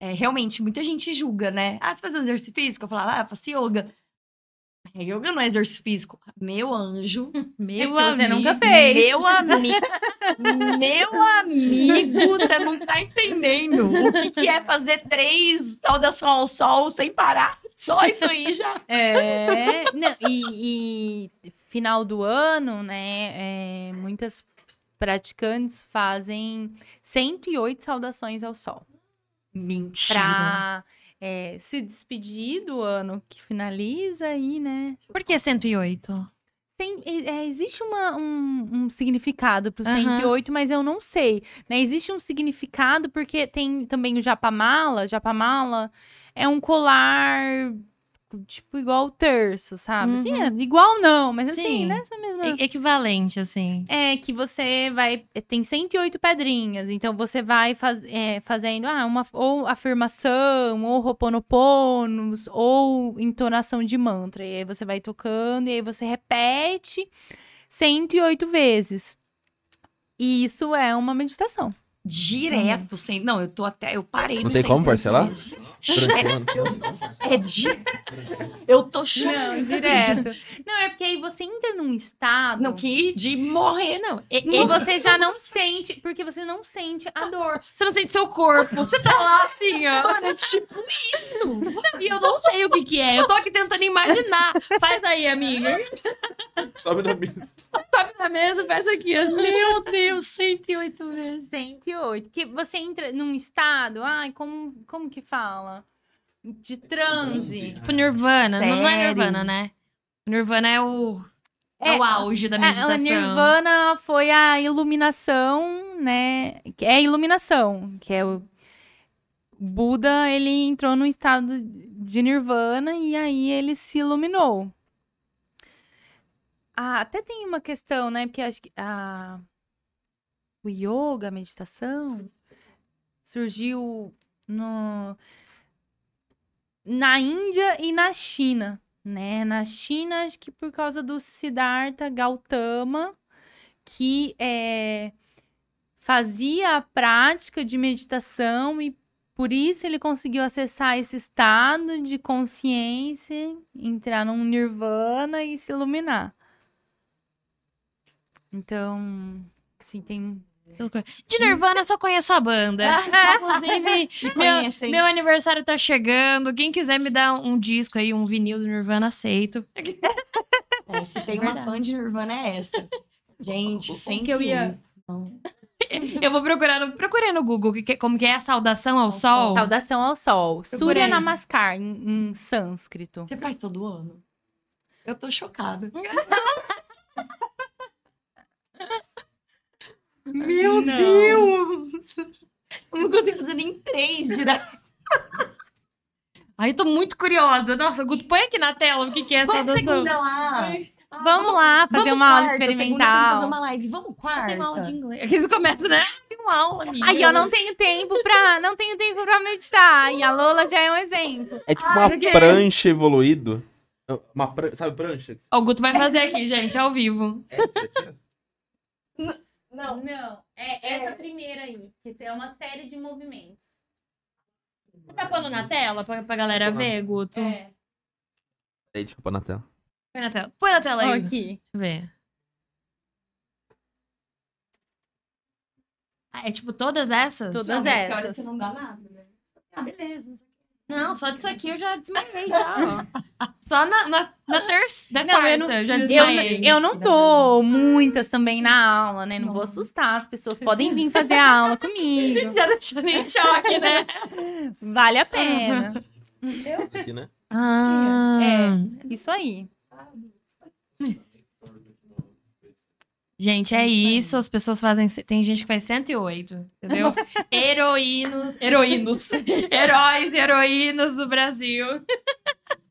É, realmente, muita gente julga, né? Ah, você faz um exercício físico? Eu falo, ah, eu faço yoga. É, Yoga não é exercício físico. Meu anjo. (laughs) Meu que você nunca fez. Meu amigo. meu amigo, você não tá entendendo o que, que é fazer três saudação ao sol sem parar. Só isso aí já. É, não, e, e final do ano, né? é, muitas praticantes fazem 108 saudações ao sol. Mentira. Pra é, se despedir do ano que finaliza aí, né? Por que 108? Tem, é, existe uma, um, um significado pro Aham. 108, mas eu não sei. Né? Existe um significado porque tem também o japamala. Japamala é um colar, tipo, igual o terço, sabe? Assim, Uhum. é, igual não, mas assim, Sim. nessa mesma... E- Equivalente, assim. É que você vai. Tem 108 pedrinhas, então você vai faz, é, fazendo ah, uma, ou afirmação, ou roponoponos, ou entonação de mantra. E aí você vai tocando, e aí você repete 108 vezes. E isso é uma meditação. Direto, sem. Não, eu tô até. Eu parei Não tem como 108 parcelar? (laughs) É de. Eu tô chocada. Não, direto. Não, é porque aí você entra num estado. Não, que de morrer. Não, e- E você já não sente, porque você não sente a dor. você não sente seu corpo. Você tá lá assim, ó. Mano, é tipo isso. E eu não sei o que que é. Eu tô aqui tentando imaginar. Faz aí, amiga. Sobe na mesa. Sobe na mesa, faz aqui. ó. Meu Deus, 108 vezes. 108. Que você entra num estado, ai, como, como que fala? De transe. Tipo Nirvana. Não, não é Sério? Nirvana, né? Nirvana é o, é, É, o auge da É, meditação. a Nirvana foi a iluminação, né? É a iluminação, que é o Buda, ele entrou num estado de Nirvana e aí ele se iluminou. Ah, até tem uma questão, né? Porque acho que a... o yoga, a meditação, surgiu no... na Índia e na China, né? Na China, acho que por causa do Siddhartha Gautama, que é, fazia a prática de meditação e por isso ele conseguiu acessar esse estado de consciência, entrar num nirvana e se iluminar. Então, assim, tem. De Nirvana eu só conheço a banda. Inclusive, (laughs) meu, meu aniversário tá chegando. Quem quiser me dar um disco aí, um vinil do Nirvana, aceito. É, se tem uma Verdade. fã de Nirvana, é essa. Gente, sem que eu ia- Não. (laughs) Eu vou procurar no, procurei no Google que, que- como que é a saudação ao Ao sol. sol. Saudação ao sol. Procurei. Surya Namaskar, em, em sânscrito. Você faz todo ano? Eu tô chocada. (laughs) Meu Não. Deus! Eu não consigo fazer nem três direto. Ai, eu tô muito curiosa. Nossa, Guto, põe aqui na tela o que, que é essa Vamos segunda lá. Ah, Vamos lá fazer vamos uma aula quarta, que experimental. fazer uma live. Vamos quarta. Tem uma aula de inglês. Aqui você começa, né? Tem uma aula, amiga. Aí eu não tenho tempo pra. Não tenho tempo pra meditar. E a Lola já é um exemplo. É tipo Ah, uma porque- prancha evoluído. Uma pran... Sabe prancha? O Guto vai fazer aqui, gente, ao vivo. É isso aqui. Não. Não, é essa primeira aí, que é uma série de movimentos. Você tá pondo na tela pra, pra galera ver, Guto? É. Aí, deixa eu pôr na tela. Põe na tela. Põe na tela aí. Deixa Aqui. eu ver. Ah, é tipo todas essas? Todas Não, essas. você não dá nada, né? Ah, beleza. Não, só disso aqui eu já desmaiei já, ó. (laughs) Só na, na, na terça, da Não, eu quarta, não- eu já Eu, desmaiei. eu não dou muitas também na aula, né? Não vou Não. assustar. As pessoas podem vir fazer a aula comigo. (laughs) Já deixou em choque, né? (laughs) Vale a pena. Aqui, né? Ah, Isso aí. Gente, é isso. As pessoas fazem. Tem gente que faz 108, entendeu? (laughs) Heroínos. Heroínos. (laughs) Heróis e heroínas do Brasil.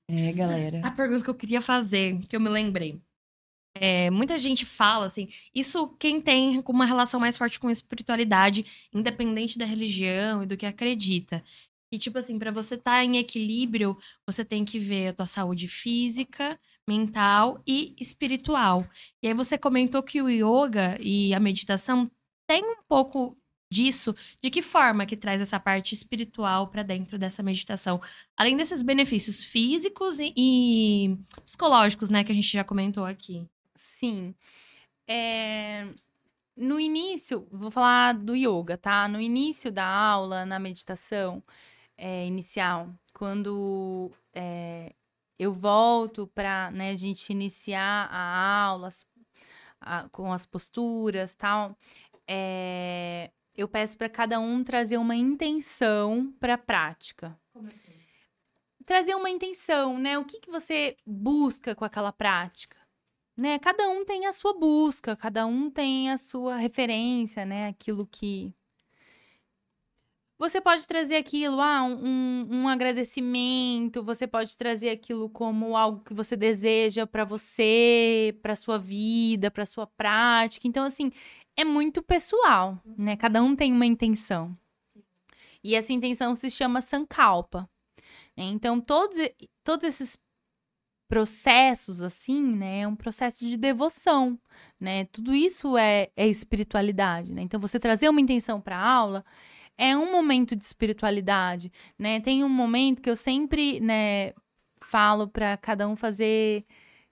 É, galera. A pergunta que eu queria fazer, que eu me lembrei. É, muita gente fala assim, isso quem tem uma relação mais forte com espiritualidade, independente da religião e do que acredita. E tipo assim, pra você estar em equilíbrio, você tem que ver a tua saúde física, mental e espiritual. E aí você comentou que o yoga e a meditação tem um pouco disso, de que forma que traz essa parte espiritual pra dentro dessa meditação, além desses benefícios físicos e, e psicológicos, né, que a gente já comentou aqui. Sim. É, No início, vou falar do yoga, tá? No início da aula, na meditação é, inicial, quando é, eu volto para né, a gente iniciar a aula, as, a, com as posturas tal, é, eu peço para cada um trazer uma intenção para a prática. Como assim? Trazer uma intenção, né? O que, que você busca com aquela prática? Né? Cada um tem a sua busca, cada um tem a sua referência, né? Aquilo que você pode trazer aquilo, ah, um, um agradecimento, você pode trazer aquilo como algo que você deseja para você, para sua vida, para sua prática. Então, assim, é muito pessoal, né? Cada um tem uma intenção. E essa intenção se chama Sankalpa. Né? Então, todos, todos esses processos, assim, né? É um processo de devoção, né? Tudo isso é, é espiritualidade, né? Então, você trazer uma intenção para a aula é um momento de espiritualidade, né? Tem um momento que eu sempre, né, falo para cada um fazer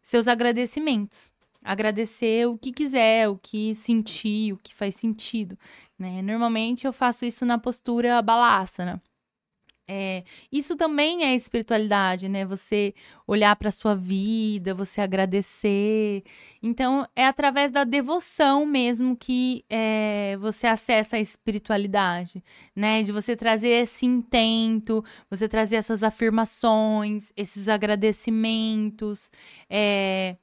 seus agradecimentos. Agradecer o que quiser, o que sentir, o que faz sentido, né? Normalmente eu faço isso na postura balasana. É, isso também é espiritualidade, né? Você olhar para sua vida, você agradecer. Então, é através da devoção mesmo que é, você acessa a espiritualidade, né? De você trazer esse intento, você trazer essas afirmações, esses agradecimentos. É,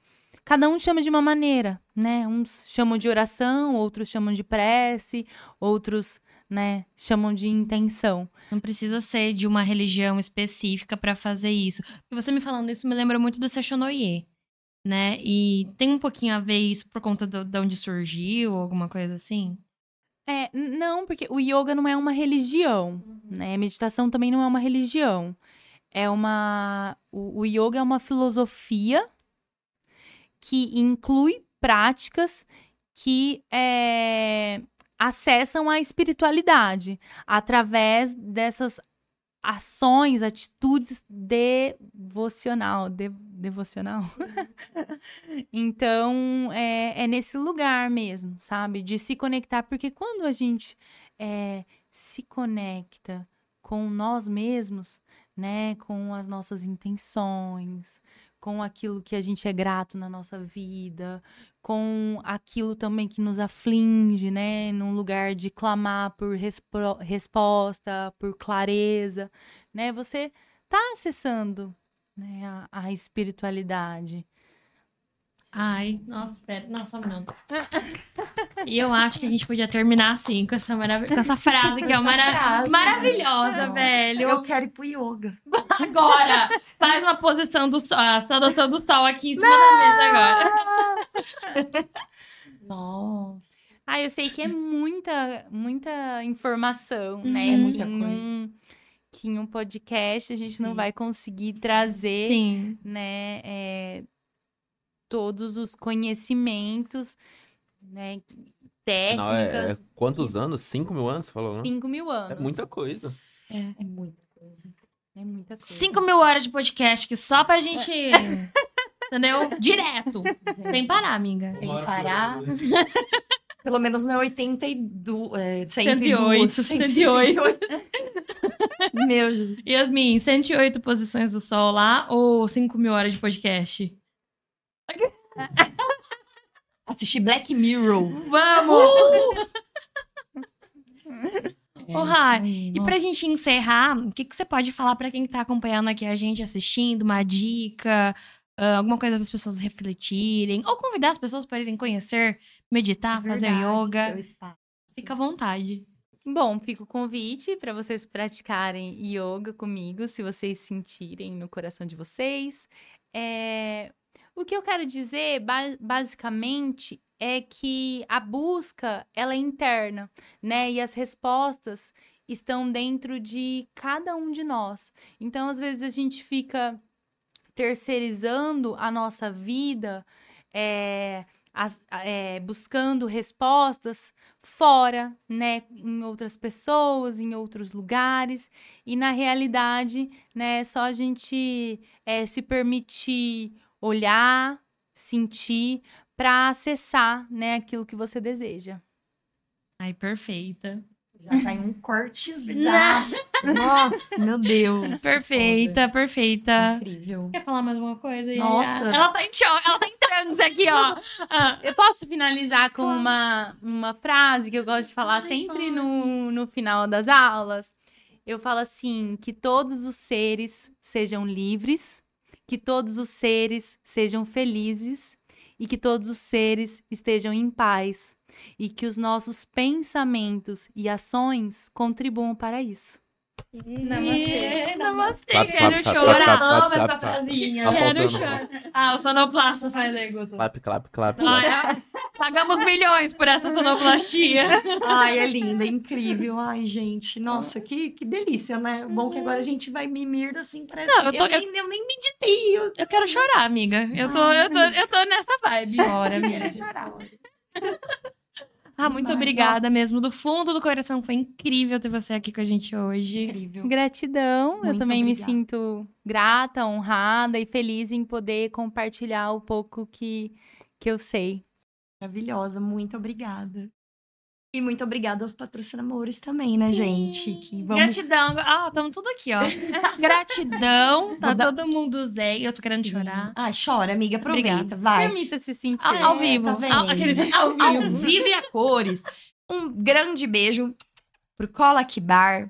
cada um chama de uma maneira, né? Uns chamam de oração, outros chamam de prece, outros né, chamam de intenção. Não precisa ser de uma religião específica para fazer isso. E você me falando isso me lembra muito do Sechonoye, né? E tem um pouquinho a ver isso por conta do, de onde surgiu, alguma coisa assim? É, não, porque o yoga não é uma religião, né? A meditação também não é uma religião. É uma. O, o yoga é uma filosofia que inclui práticas que é, acessam a espiritualidade através dessas ações, atitudes devocional, de, devocional. (laughs) então é, é, nesse lugar mesmo, sabe, de se conectar, porque quando a gente é, se conecta com nós mesmos, né, com as nossas intenções, com aquilo que a gente é grato na nossa vida, com aquilo também que nos aflige, né? Num lugar de clamar por resposta, por clareza, né? Você tá acessando né, a, a espiritualidade. Ai, nossa, pera, não, só um minuto. (laughs) E eu acho que a gente podia terminar assim, com essa, marav com essa frase que é mara maravilhosa, velho. Eu quero ir pro yoga. Agora! Faz uma posição do sol, a saudação do sol aqui em cima não! da mesa agora. (laughs) Nossa. Ah, eu sei que é muita, muita informação, uhum. né? Muita coisa. Um, que em um podcast a gente Sim. não vai conseguir trazer, Sim. né? É, todos os conhecimentos, né? Técnicas. Não, é, é, quantos anos? Cinco mil anos, você falou, né? Cinco mil anos. É muita coisa. É, é muita coisa. É muita coisa. Cinco mil horas de podcast que só pra gente. (laughs) entendeu? Direto. Gente. Sem parar, amiga. Sem parar. (laughs) Pelo menos não é 82. É, 108. 108. 108. Meu Jesus. Yasmin, 108 posições do sol lá ou 5 mil horas de podcast? (laughs) Assistir Black Mirror. Vamos! Uh! (laughs) Ô, Rai, e pra gente encerrar, o que, que você pode falar para quem tá acompanhando aqui a gente, assistindo, uma dica, uh, alguma coisa para as pessoas refletirem, ou convidar as pessoas para irem conhecer, meditar, é fazer yoga? Fica à vontade. Bom, fica o convite para vocês praticarem yoga comigo, se vocês sentirem no coração de vocês. É, o que eu quero dizer, basicamente, é que a busca, ela é interna, né? E as respostas estão dentro de cada um de nós. Então, às vezes, a gente fica terceirizando a nossa vida, é, as, é, buscando respostas fora, né, em outras pessoas, em outros lugares, e na realidade, né, só a gente é, se permitir olhar, sentir, para acessar, né, aquilo que você deseja. Ai, perfeita. Já tá em um cortezaço. (laughs) Nossa, meu Deus. Perfeita, perfeita. Incrível. Quer falar mais alguma coisa? Nossa. Ela tá em choque, ela tá em transe aqui, ó. (laughs) Ah. Eu posso finalizar com uma, uma frase que eu gosto de falar Ai, sempre pode. no, no final das aulas. Eu falo assim: que todos os seres sejam livres, que todos os seres sejam felizes e que todos os seres estejam em paz e que os nossos pensamentos e ações contribuam para isso. Namastê. Namastê. Clap, Quero clap, clap, chorar. clap, clap, Amo clap, essa clap. frasinha. Tá Quero chorar. Ah, o sonoplasta faz aí, Guto. Clap, clap, clap. Olha, pagamos milhões por essa sonoplastia. Ai, é linda, é incrível. Ai, gente, nossa, que, que delícia, né? Bom que agora a gente vai mimir assim, parece. Não, eu tô- eu, nem, eu nem meditei. Eu Eu quero chorar, amiga. Eu tô, eu tô, eu tô nessa vibe. choro, amiga. chorar. (laughs) Ah, muito Demais. obrigada Nossa. mesmo. Do fundo do coração, foi incrível ter você aqui com a gente hoje. Incrível. Gratidão. eu Muito também me obrigada. sinto grata, honrada e feliz em poder compartilhar o pouco que, que eu sei. Maravilhosa, muito obrigada. E muito obrigada aos patrocinadores também, né, gente? Que vamos. Gratidão. Ah, estamos tudo aqui, ó. (laughs) Gratidão. Tá dar- todo mundo zen. Eu tô querendo chorar. Ah, chora, amiga. Aproveita, Obrigada. vai. Permita se sentir. Ah, ao É, vivo. tá? Ao- aqueles ao vivo. Ao vivo e a cores. Um grande beijo pro Cola Bar,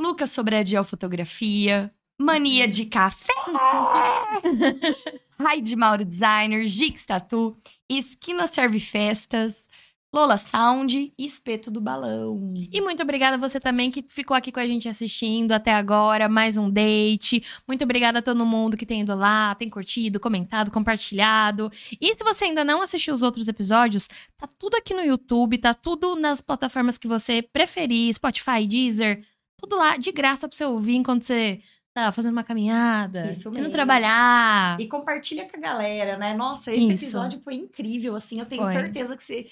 Lucas Sobradiel Fotografia, Mania de Café, (laughs) Raid Mauro Designer, Gix Tatu, Esquina Serve Festas, Lola Sound e Espeto do Balão. E muito obrigada a você também que ficou aqui com a gente assistindo até agora, mais um date. Muito obrigada a todo mundo que tem ido lá, tem curtido, comentado, compartilhado. E se você ainda não assistiu os outros episódios, tá tudo aqui no YouTube, tá tudo nas plataformas que você preferir, Spotify, Deezer, tudo lá de graça pra você ouvir enquanto você tá fazendo uma caminhada, Isso indo mesmo. trabalhar. E compartilha com a galera, né? Nossa, esse Isso. episódio foi incrível, assim. Eu tenho Foi. certeza que você.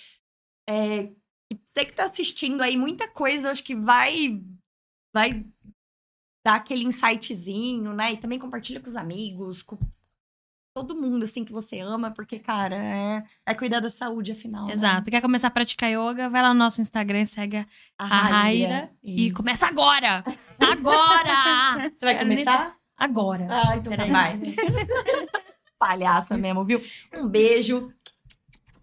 É, que você que tá assistindo aí, muita coisa, acho que vai. Vai dar aquele insightzinho, né? E também compartilha com os amigos, com todo mundo, assim, que você ama, porque, cara, é, é cuidar da saúde, afinal. né? Exato. Quer começar a praticar yoga? Vai lá no nosso Instagram, segue a A Raira e começa agora! Agora! (laughs) Você vai começar? Agora. Ah, então tá, Peraí. vai. (laughs) Palhaça mesmo, viu? Um beijo.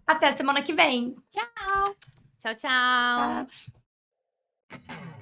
Até semana que vem. Tchau, tchau. Tchau.